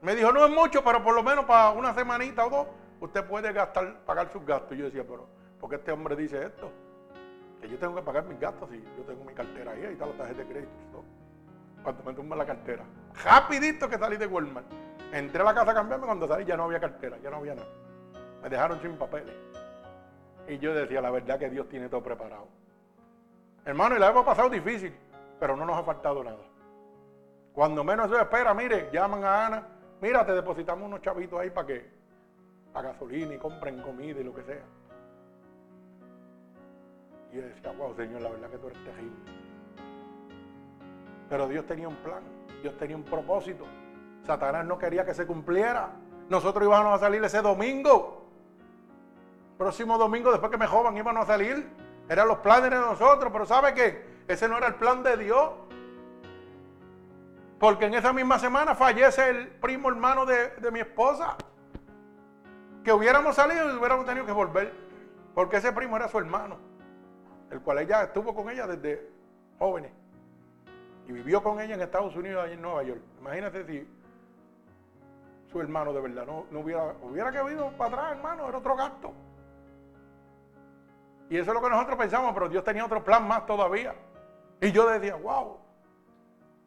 Me dijo, no es mucho, pero por lo menos para una semanita o dos usted puede gastar, pagar sus gastos. Y yo decía, pero ¿por qué este hombre dice esto? Que yo tengo que pagar mis gastos y yo tengo mi cartera ahí, ahí está la tarjeta de crédito. Cuando me tumba la cartera. Rapidito que salí de Walmart. Entré a la casa a cambiarme, cuando salí ya no había cartera, ya no había nada. Me dejaron sin papeles. Y yo decía, la verdad que Dios tiene todo preparado. Hermano, y la hemos pasado difícil, pero no nos ha faltado nada. Cuando menos se espera, mire, llaman a Ana, mira, te depositamos unos chavitos ahí para que a gasolina y compren comida y lo que sea. Y yo decía, wow, Señor, la verdad que tú eres terrible. Pero Dios tenía un plan, Dios tenía un propósito. Satanás no quería que se cumpliera. Nosotros íbamos a salir ese domingo. Próximo domingo, después que me jovan, íbamos a salir. Eran los planes de nosotros, pero ¿sabe qué? Ese no era el plan de Dios. Porque en esa misma semana fallece el primo hermano de, de mi esposa que hubiéramos salido y hubiéramos tenido que volver, porque ese primo era su hermano, el cual ella estuvo con ella desde jóvenes y vivió con ella en Estados Unidos, allí en Nueva York. Imagínate si su hermano de verdad no, hubiera, hubiera querido para atrás, hermano, era otro gasto. Y eso es lo que nosotros pensamos, pero Dios tenía otro plan más todavía. Y yo decía, wow,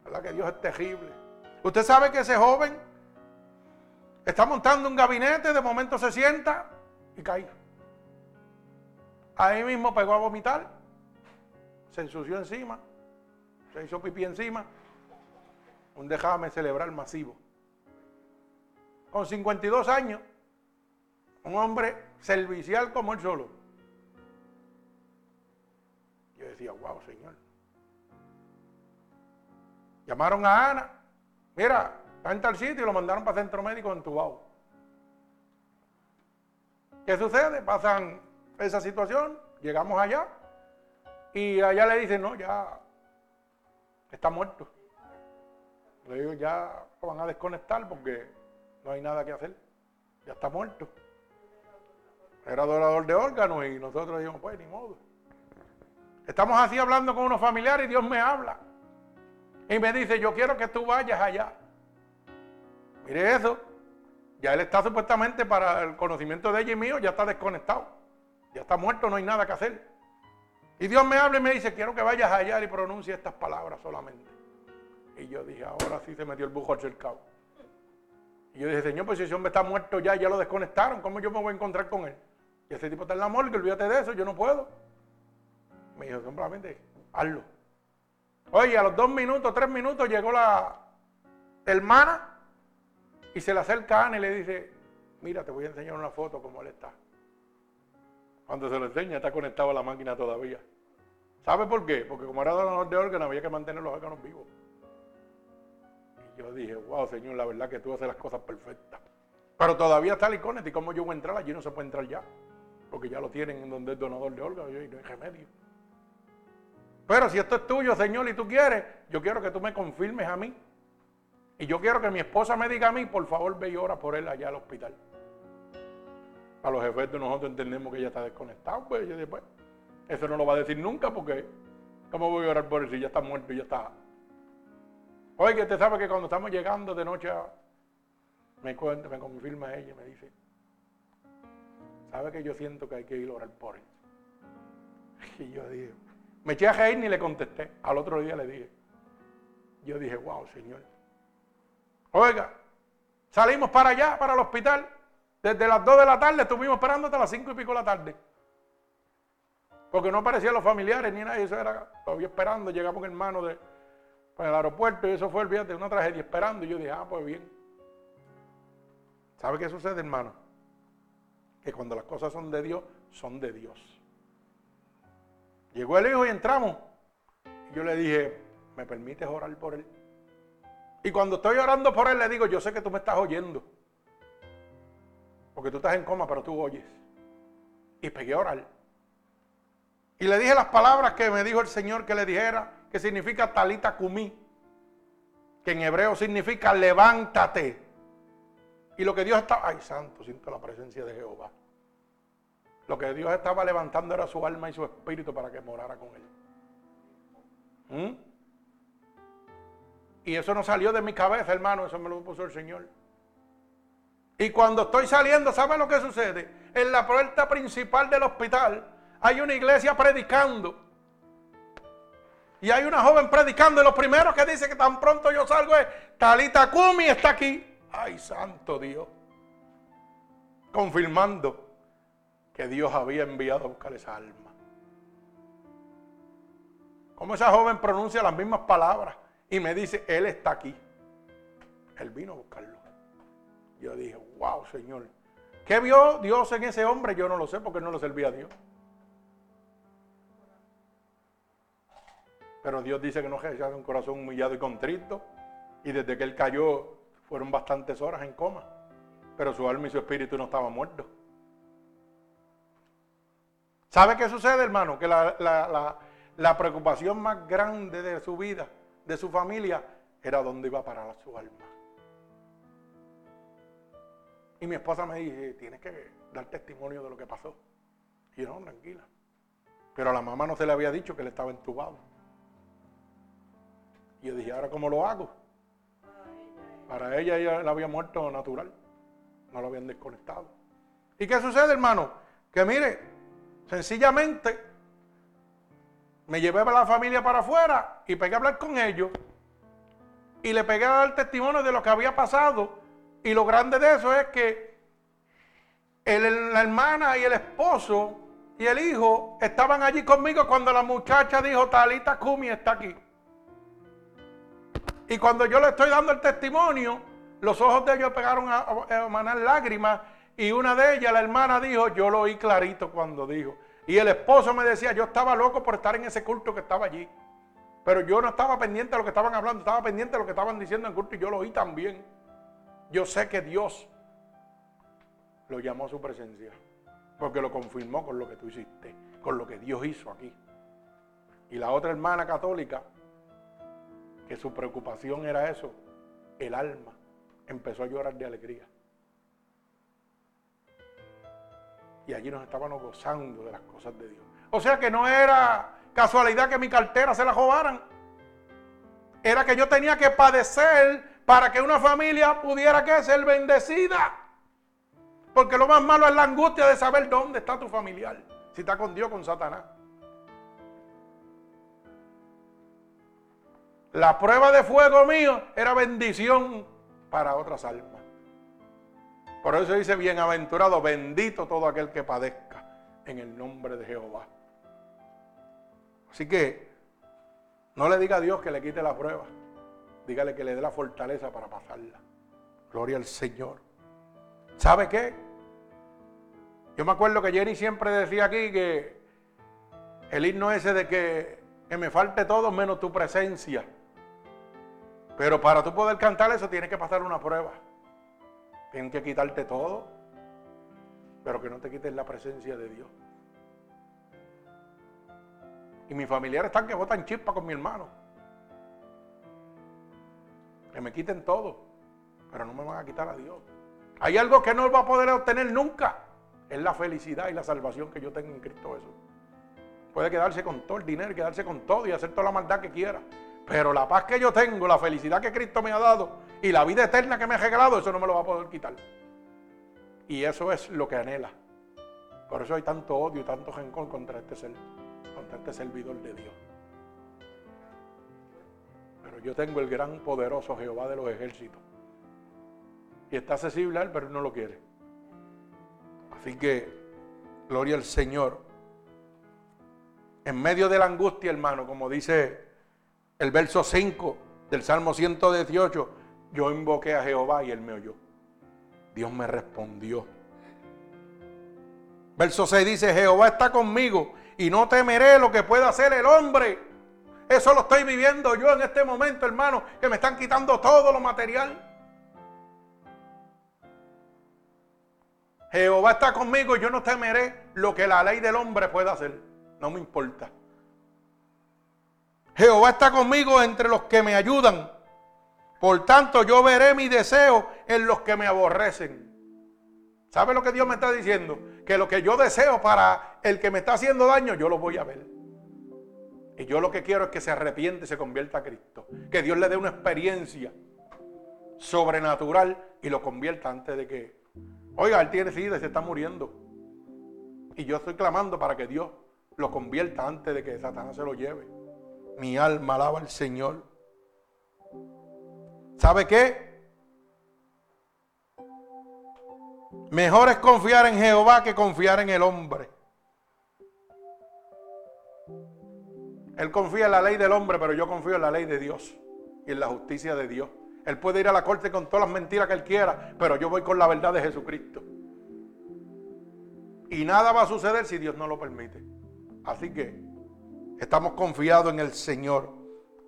¿verdad que Dios es terrible? Usted sabe que ese joven Está montando un gabinete, de momento se sienta y cae. Ahí mismo pegó a vomitar, se ensució encima, se hizo pipí encima. Un déjame celebrar masivo. Con 52 años, un hombre servicial como él solo. Yo decía, wow, Señor. Llamaron a Ana. Mira, Está en tal sitio y lo mandaron para centro médico entubado. ¿Qué sucede? Pasan esa situación, llegamos allá y allá le dicen, no, ya está muerto. Le digo, ya lo van a desconectar porque no hay nada que hacer. Ya está muerto. Era adorador de órganos y nosotros dijimos, pues ni modo. Estamos así hablando con unos familiares y Dios me habla. Y me dice, yo quiero que tú vayas allá. Mire eso. Ya él está supuestamente para el conocimiento de ella y mío, ya está desconectado. Ya está muerto, no hay nada que hacer. Y Dios me habla y me dice, quiero que vayas allá y pronuncie estas palabras solamente. Y yo dije, ahora sí se metió el bujo al cercado. Y yo dije, Señor, pues si ese hombre está muerto ya, ya lo desconectaron, ¿cómo yo me voy a encontrar con él? Y ese tipo está en la morgue, olvídate de eso, yo no puedo. Me dijo, simplemente, hazlo. Oye, a los dos minutos, tres minutos llegó la hermana y se le acerca a Ana y le dice, mira, te voy a enseñar una foto como él está. Cuando se lo enseña, está conectado a la máquina todavía. ¿Sabe por qué? Porque como era donador de órganos, había que mantener los órganos vivos. Y yo dije, wow, Señor, la verdad que tú haces las cosas perfectas. Pero todavía está el y cómo yo voy a entrar allí no se puede entrar ya. Porque ya lo tienen en donde es donador de órganos y no hay remedio. Pero si esto es tuyo, Señor, y tú quieres, yo quiero que tú me confirmes a mí y yo quiero que mi esposa me diga a mí, por favor, ve y ora por él allá al hospital. A los efectos nosotros entendemos que ella está desconectado, pues, después. Eso no lo va a decir nunca porque, ¿cómo voy a orar por él si ya está muerto y ya está? Oye, usted sabe que cuando estamos llegando de noche, me cuenta, me confirma ella, me dice, ¿sabe que yo siento que hay que ir a orar por él? Y yo dije, me eché a reír ni le contesté. Al otro día le dije, yo dije, wow, Señor. Oiga, salimos para allá, para el hospital. Desde las 2 de la tarde estuvimos esperando hasta las 5 y pico de la tarde. Porque no aparecían los familiares ni nada, eso era todavía esperando. Llegamos hermano de, para el aeropuerto y eso fue de una tragedia esperando. Y yo dije, ah, pues bien. ¿Sabe qué sucede, hermano? Que cuando las cosas son de Dios, son de Dios. Llegó el hijo y entramos. Y yo le dije, ¿me permites orar por él? Y cuando estoy orando por él, le digo, yo sé que tú me estás oyendo. Porque tú estás en coma, pero tú oyes. Y pegué a orar. Y le dije las palabras que me dijo el Señor que le dijera, que significa talita kumi, que en hebreo significa levántate. Y lo que Dios estaba, ay santo, siento la presencia de Jehová. Lo que Dios estaba levantando era su alma y su espíritu para que morara con él. ¿Mm? Y eso no salió de mi cabeza, hermano, eso me lo puso el Señor. Y cuando estoy saliendo, ¿sabe lo que sucede? En la puerta principal del hospital hay una iglesia predicando. Y hay una joven predicando. Y lo primero que dice que tan pronto yo salgo es, Talita Kumi está aquí. Ay, santo Dios. Confirmando que Dios había enviado a buscar esa alma. Como esa joven pronuncia las mismas palabras y me dice, Él está aquí. Él vino a buscarlo. Yo dije, wow, Señor. ¿Qué vio Dios en ese hombre? Yo no lo sé porque no lo servía a Dios. Pero Dios dice que no rechaza un corazón humillado y contrito. Y desde que él cayó, fueron bastantes horas en coma. Pero su alma y su espíritu no estaban muertos. ¿Sabe qué sucede, hermano? Que la, preocupación más grande de su vida, de su familia, era dónde iba a parar su alma. Y mi esposa me dice, tienes que dar testimonio de lo que pasó. Y yo, no, tranquila. Pero a la mamá no se le había dicho que él estaba entubado. Y yo dije, ¿ahora cómo lo hago? Para ella ella la había muerto natural. No lo habían desconectado. ¿Y qué sucede, hermano? Que mire, sencillamente me llevé a la familia para afuera y pegué a hablar con ellos. Y le pegué a dar testimonio de lo que había pasado. Y lo grande de eso es que la hermana y el esposo y el hijo estaban allí conmigo cuando la muchacha dijo, Talita Kumi está aquí. Y cuando yo le estoy dando el testimonio, los ojos de ellos pegaron a, a lágrimas. Y una de ellas, la hermana, dijo, yo lo oí clarito cuando dijo. Y el esposo me decía, yo estaba loco por estar en ese culto que estaba allí. Pero yo no estaba pendiente de lo que estaban hablando, estaba pendiente de lo que estaban diciendo en culto y yo lo oí también. Yo sé que Dios lo llamó a su presencia, porque lo confirmó con lo que tú hiciste, con lo que Dios hizo aquí. Y la otra hermana católica que su preocupación era eso, el alma empezó a llorar de alegría. Y allí nos estábamos gozando de las cosas de Dios. O sea que no era casualidad que mi cartera se la robaran. Era que yo tenía que padecer para que una familia pudiera que ser bendecida. Porque lo más malo es la angustia de saber dónde está tu familiar. Si está con Dios con Satanás. La prueba de fuego mío era bendición para otras almas. Por eso dice, bienaventurado, bendito todo aquel que padezca en el nombre de Jehová. Así que no le diga a Dios que le quite la prueba. Dígale que le dé la fortaleza para pasarla. Gloria al Señor. ¿Sabe qué? Yo me acuerdo que Jenny siempre decía aquí que el himno ese de que, que me falte todo menos tu presencia. Pero para tú poder cantar eso tienes que pasar una prueba. Tienen que quitarte todo, pero que no te quiten la presencia de Dios. Y mis familiares están que botan chispa con mi hermano. Que me quiten todo, pero no me van a quitar a Dios. Hay algo que no va a poder obtener nunca. Es la felicidad y la salvación que yo tengo en Cristo Jesús. Puede quedarse con todo el dinero, quedarse con todo y hacer toda la maldad que quiera. Pero la paz que yo tengo, la felicidad que Cristo me ha dado y la vida eterna que me ha regalado, eso no me lo va a poder quitar. Y eso es lo que anhela Por eso hay tanto odio y tanto rencor contra este ser, contra este servidor de Dios. Pero yo tengo el gran poderoso Jehová de los ejércitos. Y está accesible a él, pero no lo quiere. Así que, gloria al Señor. En medio de la angustia, hermano, como dice el verso 5 del Salmo 118, yo invoqué a Jehová y él me oyó. Dios me respondió. Verso 6 dice, Jehová está conmigo y no temeré lo que pueda hacer el hombre. Eso lo estoy viviendo yo en este momento, hermano, que me están quitando todo lo material. Jehová está conmigo y yo no temeré lo que la ley del hombre pueda hacer. No me importa. Jehová está conmigo entre los que me ayudan. Por tanto, yo veré mi deseo en los que me aborrecen. ¿Sabe lo que Dios me está diciendo? Que lo que yo deseo para el que me está haciendo daño, yo lo voy a ver. Y yo lo que quiero es que se arrepiente y se convierta a Cristo. Que Dios le dé una experiencia sobrenatural y lo convierta antes de que... Oiga, él tiene sida y se está muriendo. Y yo estoy clamando para que Dios lo convierta antes de que Satanás se lo lleve. Mi alma alaba al Señor. ¿Sabe qué? Mejor es confiar en Jehová que confiar en el hombre. Él confía en la ley del hombre, pero yo confío en la ley de Dios y en la justicia de Dios. Él puede ir a la corte con todas las mentiras que él quiera, pero yo voy con la verdad de Jesucristo. Y nada va a suceder si Dios no lo permite. Así que estamos confiados en el Señor.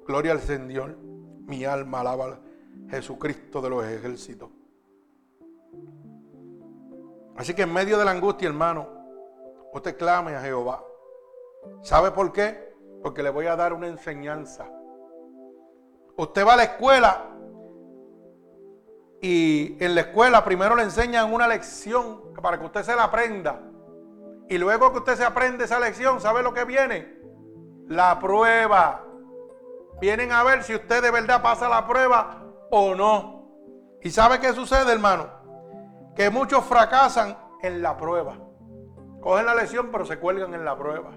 Gloria al Señor. Mi alma alaba a Jesucristo de los ejércitos. Así que en medio de la angustia, hermano, usted clame a Jehová. ¿Sabe por qué? Porque le voy a dar una enseñanza. Usted va a la escuela y en la escuela primero le enseñan una lección para que usted se la aprenda. Y luego que usted se aprende esa lección, ¿sabe lo que viene? La prueba. Vienen a ver si usted de verdad pasa la prueba o no. ¿Y sabe qué sucede, hermano? que muchos fracasan en la prueba. Cogen la lección pero se cuelgan en la prueba.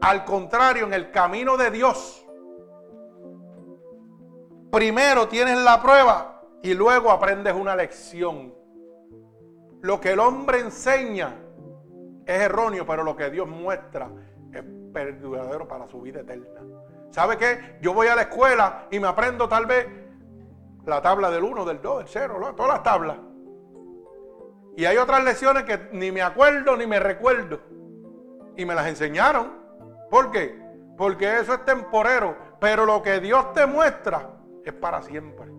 Al contrario, en el camino de Dios, primero tienes la prueba y luego aprendes una lección. Lo que el hombre enseña es erróneo, pero lo que Dios muestra es verdadero para su vida eterna. ¿Sabe qué? Yo voy a la escuela y me aprendo tal vez la tabla del 1, del 2, del 0, todas las tablas. Y hay otras lecciones que ni me acuerdo ni me recuerdo. Y me las enseñaron. ¿Por qué? Porque eso es temporero. Pero lo que Dios te muestra es para siempre.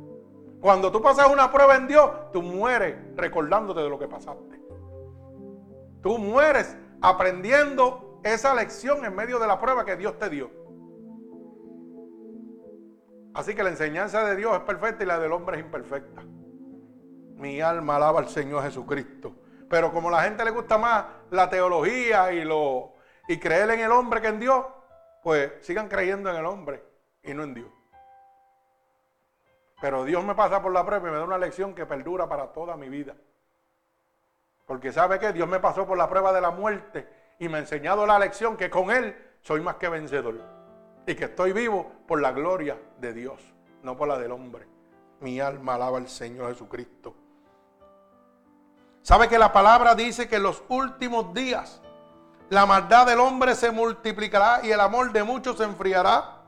Cuando tú pasas una prueba en Dios, tú mueres recordándote de lo que pasaste. Tú mueres aprendiendo esa lección en medio de la prueba que Dios te dio. Así que la enseñanza de Dios es perfecta y la del hombre es imperfecta. Mi alma alaba al Señor Jesucristo. Pero como a la gente le gusta más la teología y, lo, y creer en el hombre que en Dios, pues sigan creyendo en el hombre y no en Dios. Pero Dios me pasa por la prueba y me da una lección que perdura para toda mi vida. Porque sabe que Dios me pasó por la prueba de la muerte y me ha enseñado la lección que con Él soy más que vencedor. Y que estoy vivo por la gloria de Dios, no por la del hombre. Mi alma alaba al Señor Jesucristo. ¿Sabe que la palabra dice que en los últimos días la maldad del hombre se multiplicará y el amor de muchos se enfriará?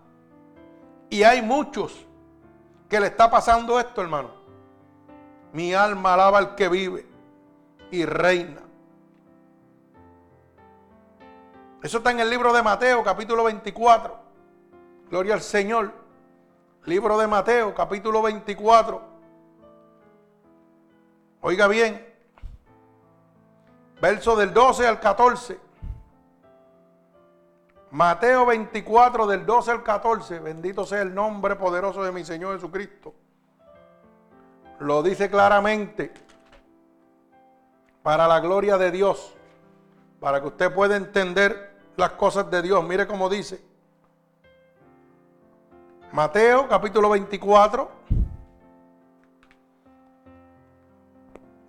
Y hay muchos que le está pasando esto, hermano. Mi alma alaba al que vive y reina. Eso está en el libro de Mateo, capítulo 24. Gloria al Señor. Libro de Mateo, capítulo 24. Oiga bien. Verso del 12 al 14. Mateo 24 del 12 al 14. Bendito sea el nombre poderoso de mi Señor Jesucristo. Lo dice claramente. Para la gloria de Dios. Para que usted pueda entender las cosas de Dios. Mire cómo dice. Mateo capítulo 24.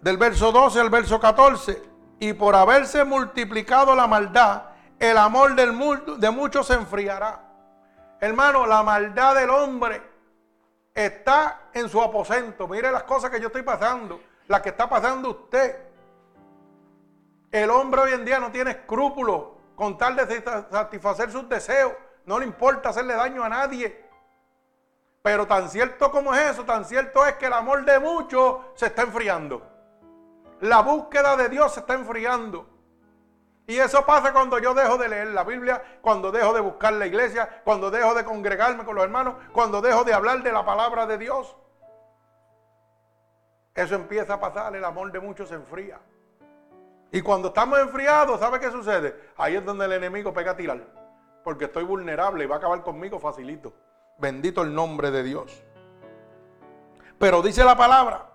Del verso 12 al verso 14. y por haberse multiplicado la maldad, el amor del, de muchos se enfriará. Hermano, la maldad del hombre está en su aposento. Mire las cosas que yo estoy pasando, las que está pasando usted. El hombre hoy en día no tiene escrúpulos con tal de satisfacer sus deseos. No le importa hacerle daño a nadie. Pero tan cierto como es eso, tan cierto es que el amor de muchos se está enfriando. La búsqueda de Dios se está enfriando. Y eso pasa cuando yo dejo de leer la Biblia, cuando dejo de buscar la iglesia, cuando dejo de congregarme con los hermanos, cuando dejo de hablar de la palabra de Dios. Eso empieza a pasar, el amor de muchos se enfría. Y cuando estamos enfriados, ¿sabe qué sucede? Ahí es donde el enemigo pega a tirar. Porque estoy vulnerable y va a acabar conmigo facilito. Bendito el nombre de Dios. Pero dice la palabra,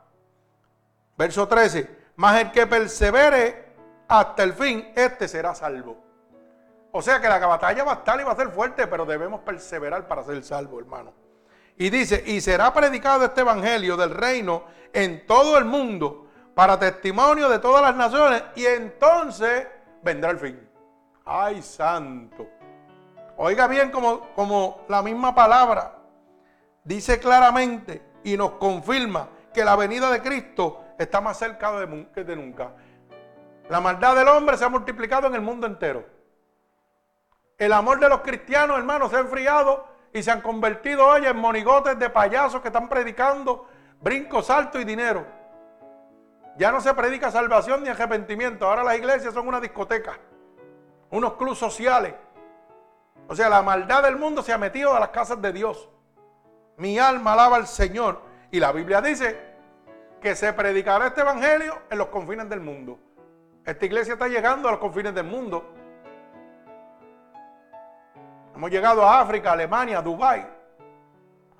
verso 13, más el que persevere hasta el fin, este será salvo. O sea que la batalla va a estar y va a ser fuerte, pero debemos perseverar para ser salvo, hermano. Y dice, y será predicado este evangelio del reino en todo el mundo para testimonio de todas las naciones y entonces vendrá el fin. Ay, santo. Oiga bien como, como la misma palabra dice claramente y nos confirma que la venida de Cristo está más cerca de, que de nunca. La maldad del hombre se ha multiplicado en el mundo entero. El amor de los cristianos, hermanos, se ha enfriado y se han convertido hoy en monigotes de payasos que están predicando brincos, salto y dinero. Ya no se predica salvación ni arrepentimiento. Ahora las iglesias son una discoteca, unos clubes sociales. O sea, la maldad del mundo se ha metido a las casas de Dios. Mi alma alaba al Señor. Y la Biblia dice que se predicará este evangelio en los confines del mundo. Esta iglesia está llegando a los confines del mundo. Hemos llegado a África, Alemania, Dubái,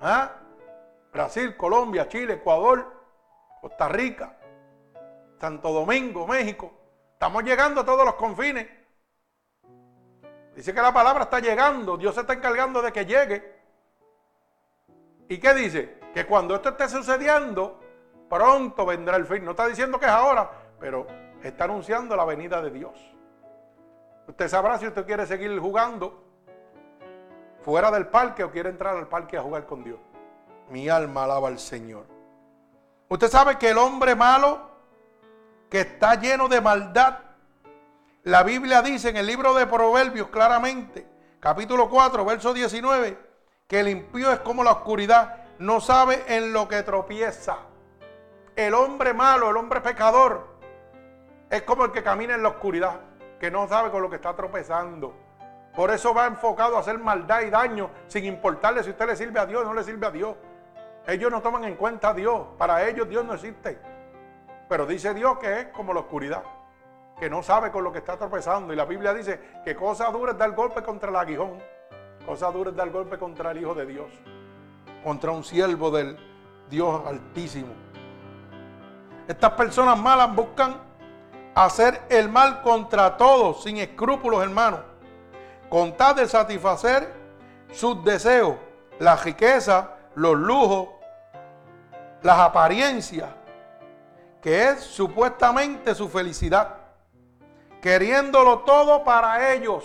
¿ah? Brasil, Colombia, Chile, Ecuador, Costa Rica, Santo Domingo, México. Estamos llegando a todos los confines. Dice que la palabra está llegando, Dios se está encargando de que llegue. ¿Y qué dice? Que cuando esto esté sucediendo, Pronto vendrá el fin. No está diciendo que es ahora, pero está anunciando la venida de Dios. Usted sabrá si usted quiere seguir jugando fuera del parque o quiere entrar al parque a jugar con Dios. Mi alma alaba al Señor. Usted sabe que el hombre malo que está lleno de maldad, la Biblia dice en el libro de Proverbios claramente, capítulo 4, verso 19, que el impío es como la oscuridad, no sabe en lo que tropieza. El hombre malo, el hombre pecador, es como el que camina en la oscuridad, que no sabe con lo que está tropezando. Por eso va enfocado a hacer maldad y daño, sin importarle si usted le sirve a Dios o no le sirve a Dios. Ellos no toman en cuenta a Dios. Para ellos Dios no existe. Pero dice Dios que es como la oscuridad, que no sabe con lo que está tropezando. Y la Biblia dice que cosa dura es dar golpe contra el aguijón, cosa dura es dar golpe contra el Hijo de Dios, contra un siervo del Dios Altísimo. Estas personas malas buscan hacer el mal contra todos, sin escrúpulos, hermanos. Con tal de satisfacer sus deseos, la riqueza, los lujos, las apariencias, que es supuestamente su felicidad, queriéndolo todo para ellos.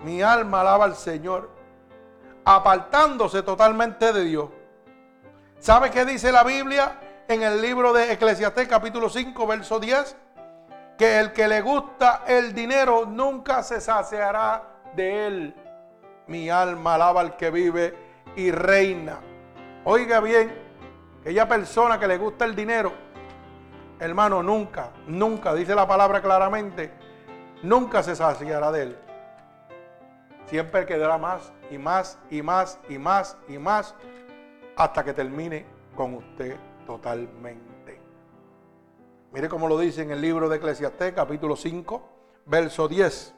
Mi alma alaba al Señor, apartándose totalmente de Dios. ¿Sabe qué dice la Biblia? en el libro de Eclesiastés capítulo 5, verso 10, que el que le gusta el dinero nunca se saciará de él. Mi alma alaba al que vive y reina. Oiga bien, aquella persona que le gusta el dinero, hermano, nunca, nunca, dice la palabra claramente, nunca se saciará de él. Siempre quedará más y más y más y más y más hasta que termine con usted totalmente. Mire cómo lo dice en el libro de Eclesiastés, capítulo 5, verso 10.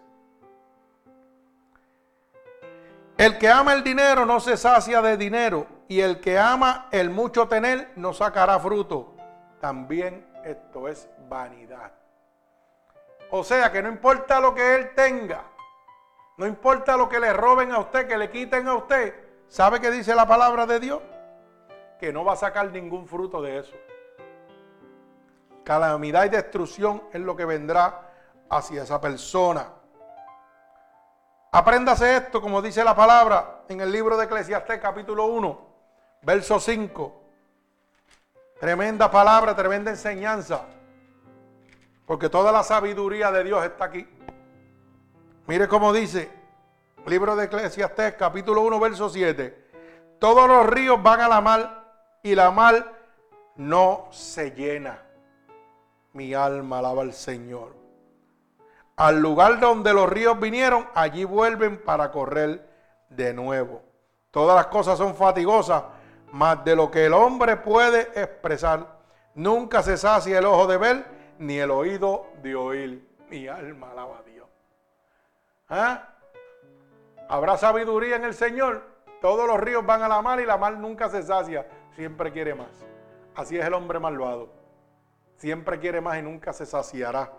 El que ama el dinero no se sacia de dinero, y el que ama el mucho tener no sacará fruto. También esto es vanidad. O sea que no importa lo que él tenga, no importa lo que le roben a usted, que le quiten a usted, ¿sabe qué dice la palabra de Dios? que no va a sacar ningún fruto de eso. Calamidad y destrucción es lo que vendrá hacia esa persona. Apréndase esto, como dice la palabra en el libro de Eclesiastés capítulo 1, verso 5. Tremenda palabra, tremenda enseñanza. Porque toda la sabiduría de Dios está aquí. Mire cómo dice, libro de Eclesiastés capítulo 1, verso 7. Todos los ríos van a la mar y la mar no se llena. Mi alma alaba al Señor. Al lugar donde los ríos vinieron, allí vuelven para correr de nuevo. Todas las cosas son fatigosas, más de lo que el hombre puede expresar. Nunca se sacia el ojo de ver, ni el oído de oír. Mi alma alaba a Dios. ¿Ah? ¿Habrá sabiduría en el Señor? Todos los ríos van a la mar y la mar nunca se sacia, siempre quiere más. Así es el hombre malvado. Siempre quiere más y nunca se saciará.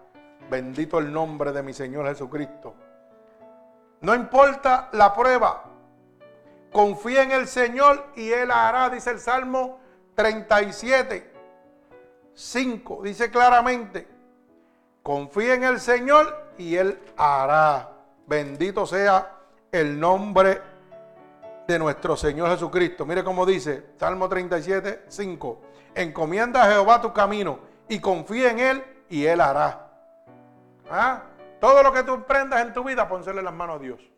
Bendito el nombre de mi Señor Jesucristo. No importa la prueba. Confía en el Señor y Él hará, dice el Salmo 37, 5. Dice claramente, confía en el Señor y Él hará. Bendito sea el nombre de nuestro Señor Jesucristo. Mire cómo dice Salmo 37, 5. Encomienda a Jehová tu camino y confía en Él y Él hará. ¿Ah? Todo lo que tú emprendas en tu vida, pónsele las manos a Dios.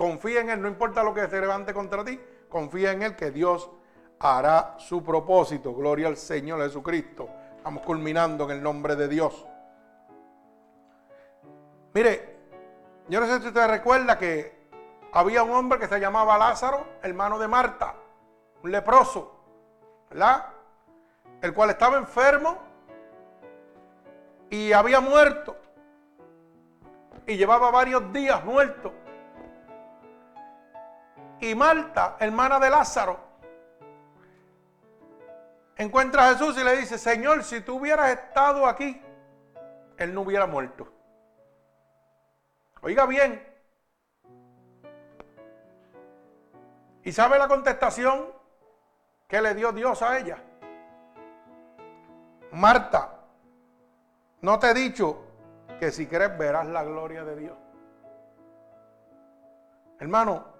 Confía en Él, no importa lo que se levante contra ti, confía en Él que Dios hará su propósito. Gloria al Señor Jesucristo. Estamos culminando en el nombre de Dios. Mire, yo no sé si usted recuerda que había un hombre que se llamaba Lázaro, hermano de Marta, un leproso, ¿verdad? El cual estaba enfermo y había muerto y llevaba varios días muerto. Y Marta, hermana de Lázaro, encuentra a Jesús y le dice, Señor, si tú hubieras estado aquí, él no hubiera muerto. Oiga bien. ¿Y sabe la contestación que le dio Dios a ella? Marta, no te he dicho que si crees verás la gloria de Dios. Hermano,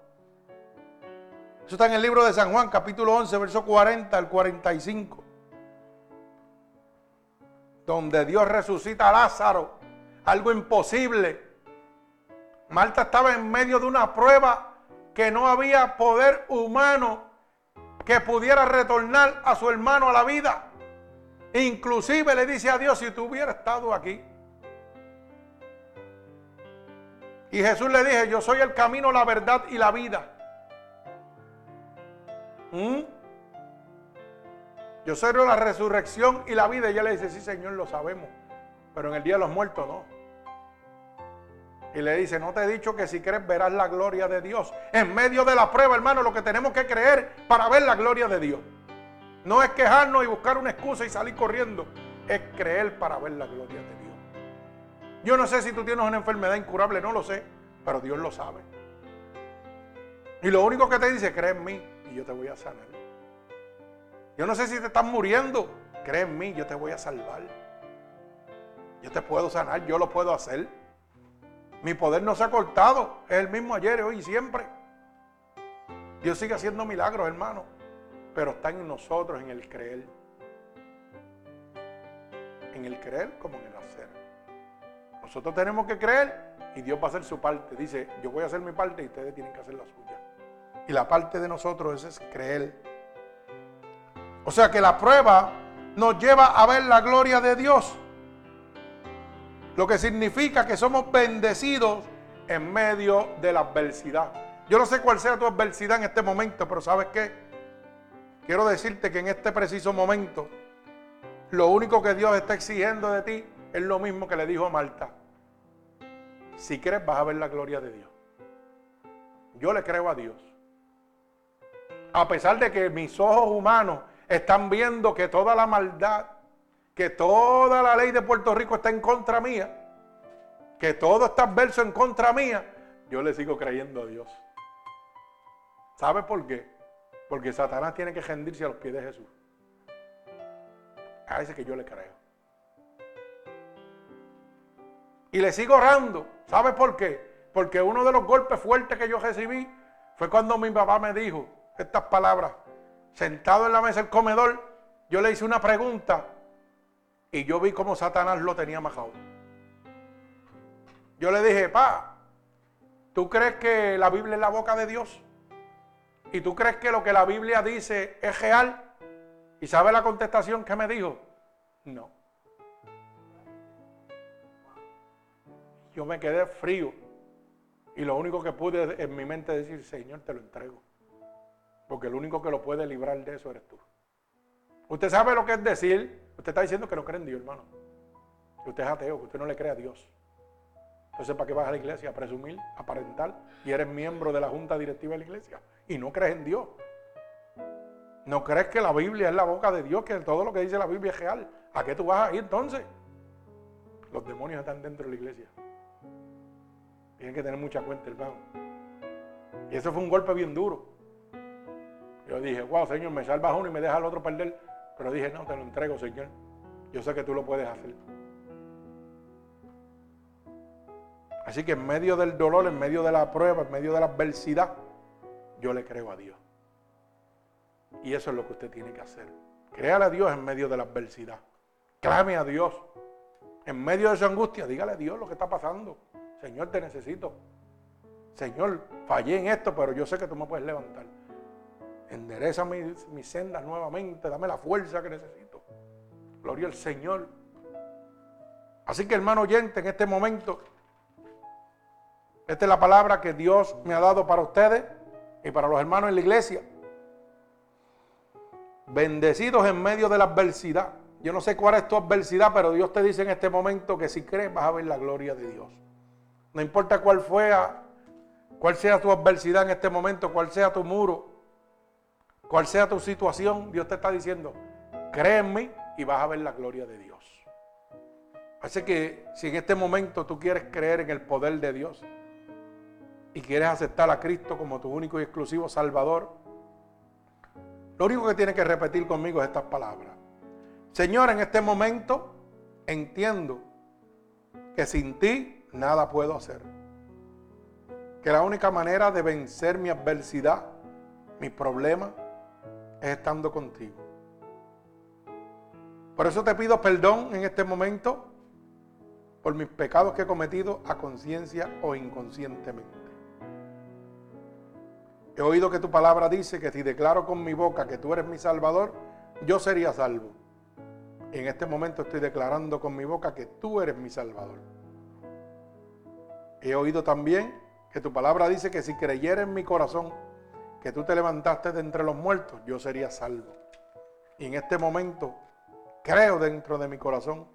eso está en el libro de San Juan, capítulo 11, verso 40 al 45. Donde Dios resucita a Lázaro, algo imposible. Marta estaba en medio de una prueba que no había poder humano que pudiera retornar a su hermano a la vida. Inclusive le dice a Dios, si tú hubieras estado aquí, Y Jesús le dije, yo soy el camino, la verdad y la vida. ¿Mm? Yo soy la resurrección y la vida. Y ella le dice, sí Señor, lo sabemos. Pero en el día de los muertos no. Y le dice, no te he dicho que si crees verás la gloria de Dios. En medio de la prueba, hermano, lo que tenemos que creer para ver la gloria de Dios. No es quejarnos y buscar una excusa y salir corriendo. Es creer para ver la gloria de Dios. Yo no sé si tú tienes una enfermedad incurable, no lo sé, pero Dios lo sabe. Y lo único que te dice, cree en mí y yo te voy a sanar. Yo no sé si te estás muriendo, cree en mí, yo te voy a salvar. Yo te puedo sanar, yo lo puedo hacer. Mi poder no se ha cortado, es el mismo ayer, hoy y siempre. Dios sigue haciendo milagros, hermano, pero está en nosotros, en el creer. En el creer como en el hacer. Nosotros tenemos que creer y Dios va a hacer su parte. Dice, yo voy a hacer mi parte y ustedes tienen que hacer la suya. Y la parte de nosotros es creer. O sea que la prueba nos lleva a ver la gloria de Dios. Lo que significa que somos bendecidos en medio de la adversidad. Yo no sé cuál sea tu adversidad en este momento, pero ¿sabes qué? Quiero decirte que en este preciso momento, lo único que Dios está exigiendo de ti es lo mismo que le dijo a Marta. Si crees vas a ver la gloria de Dios. Yo le creo a Dios. A pesar de que mis ojos humanos están viendo que toda la maldad, que toda la ley de Puerto Rico está en contra mía, que todo está adverso en contra mía, yo le sigo creyendo a Dios. ¿Sabe por qué? Porque Satanás tiene que rendirse a los pies de Jesús. A ese que yo le creo. Y le sigo orando. ¿Sabe por qué? Porque uno de los golpes fuertes que yo recibí fue cuando mi papá me dijo estas palabras. Sentado en la mesa del comedor, yo le hice una pregunta y yo vi cómo Satanás lo tenía majado. Yo le dije, pa, ¿tú crees que la Biblia es la boca de Dios? ¿Y tú crees que lo que la Biblia dice es real? ¿Y sabe la contestación que me dijo? No. Yo me quedé frío. Y lo único que pude en mi mente decir, Señor, te lo entrego. Porque el único que lo puede librar de eso eres tú. Usted sabe lo que es decir. Usted está diciendo que no cree en Dios, hermano. Que usted es ateo, que usted no le cree a Dios. Entonces, ¿para qué vas a la iglesia? A presumir, aparentar. Y eres miembro de la junta directiva de la iglesia. Y no crees en Dios. No crees que la Biblia es la boca de Dios, que todo lo que dice la Biblia es real. ¿A qué tú vas ahí entonces? Los demonios están dentro de la iglesia. Tienen que tener mucha cuenta, hermano. Y eso fue un golpe bien duro. Yo dije, wow, Señor, me salvas uno y me dejas al otro perder. Pero dije, no, te lo entrego, Señor. Yo sé que tú lo puedes hacer. Así que en medio del dolor, en medio de la prueba, en medio de la adversidad, yo le creo a Dios. Y eso es lo que usted tiene que hacer. Créale a Dios en medio de la adversidad. Clame a Dios. En medio de esa angustia, dígale a Dios lo que está pasando. Señor, te necesito. Señor, fallé en esto, pero yo sé que tú me puedes levantar. Endereza mis, mis sendas nuevamente, dame la fuerza que necesito. Gloria al Señor. Así que hermano oyente, en este momento, esta es la palabra que Dios me ha dado para ustedes y para los hermanos en la iglesia. Bendecidos en medio de la adversidad. Yo no sé cuál es tu adversidad, pero Dios te dice en este momento que si crees vas a ver la gloria de Dios. No importa cuál fue, cuál sea tu adversidad en este momento, cuál sea tu muro, cuál sea tu situación, Dios te está diciendo, cree en mí y vas a ver la gloria de Dios. Así que si en este momento tú quieres creer en el poder de Dios y quieres aceptar a Cristo como tu único y exclusivo Salvador, lo único que tienes que repetir conmigo es estas palabras. Señor, en este momento entiendo que sin ti nada puedo hacer. Que la única manera de vencer mi adversidad, mi problema, es estando contigo. Por eso te pido perdón en este momento por mis pecados que he cometido a conciencia o inconscientemente. He oído que tu palabra dice que si declaro con mi boca que tú eres mi salvador, yo sería salvo. En este momento estoy declarando con mi boca que tú eres mi salvador. He oído también que tu palabra dice que si creyera en mi corazón que tú te levantaste de entre los muertos, yo sería salvo. Y en este momento creo dentro de mi corazón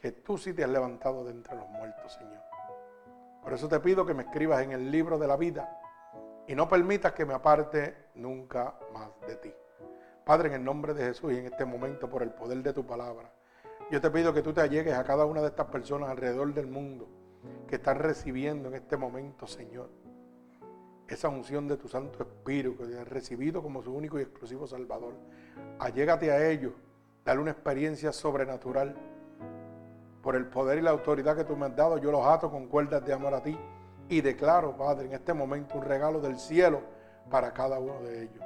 que tú sí te has levantado de entre los muertos, Señor. Por eso te pido que me escribas en el libro de la vida y no permitas que me aparte nunca más de ti. Padre, en el nombre de Jesús y en este momento por el poder de tu palabra, yo te pido que tú te allegues a cada una de estas personas alrededor del mundo que están recibiendo en este momento, Señor, esa unción de tu Santo Espíritu que han recibido como su único y exclusivo Salvador. Allégate a ellos, dale una experiencia sobrenatural. Por el poder y la autoridad que tú me has dado, yo los ato con cuerdas de amor a ti y declaro, Padre, en este momento un regalo del cielo para cada uno de ellos.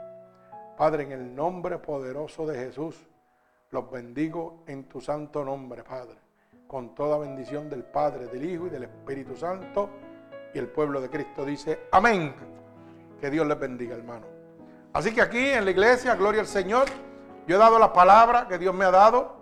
Padre, en el nombre poderoso de Jesús, los bendigo en tu santo nombre, Padre, con toda bendición del Padre, del Hijo y del Espíritu Santo. Y el pueblo de Cristo dice, amén. Que Dios les bendiga, hermano. Así que aquí en la iglesia, gloria al Señor, yo he dado la palabra que Dios me ha dado.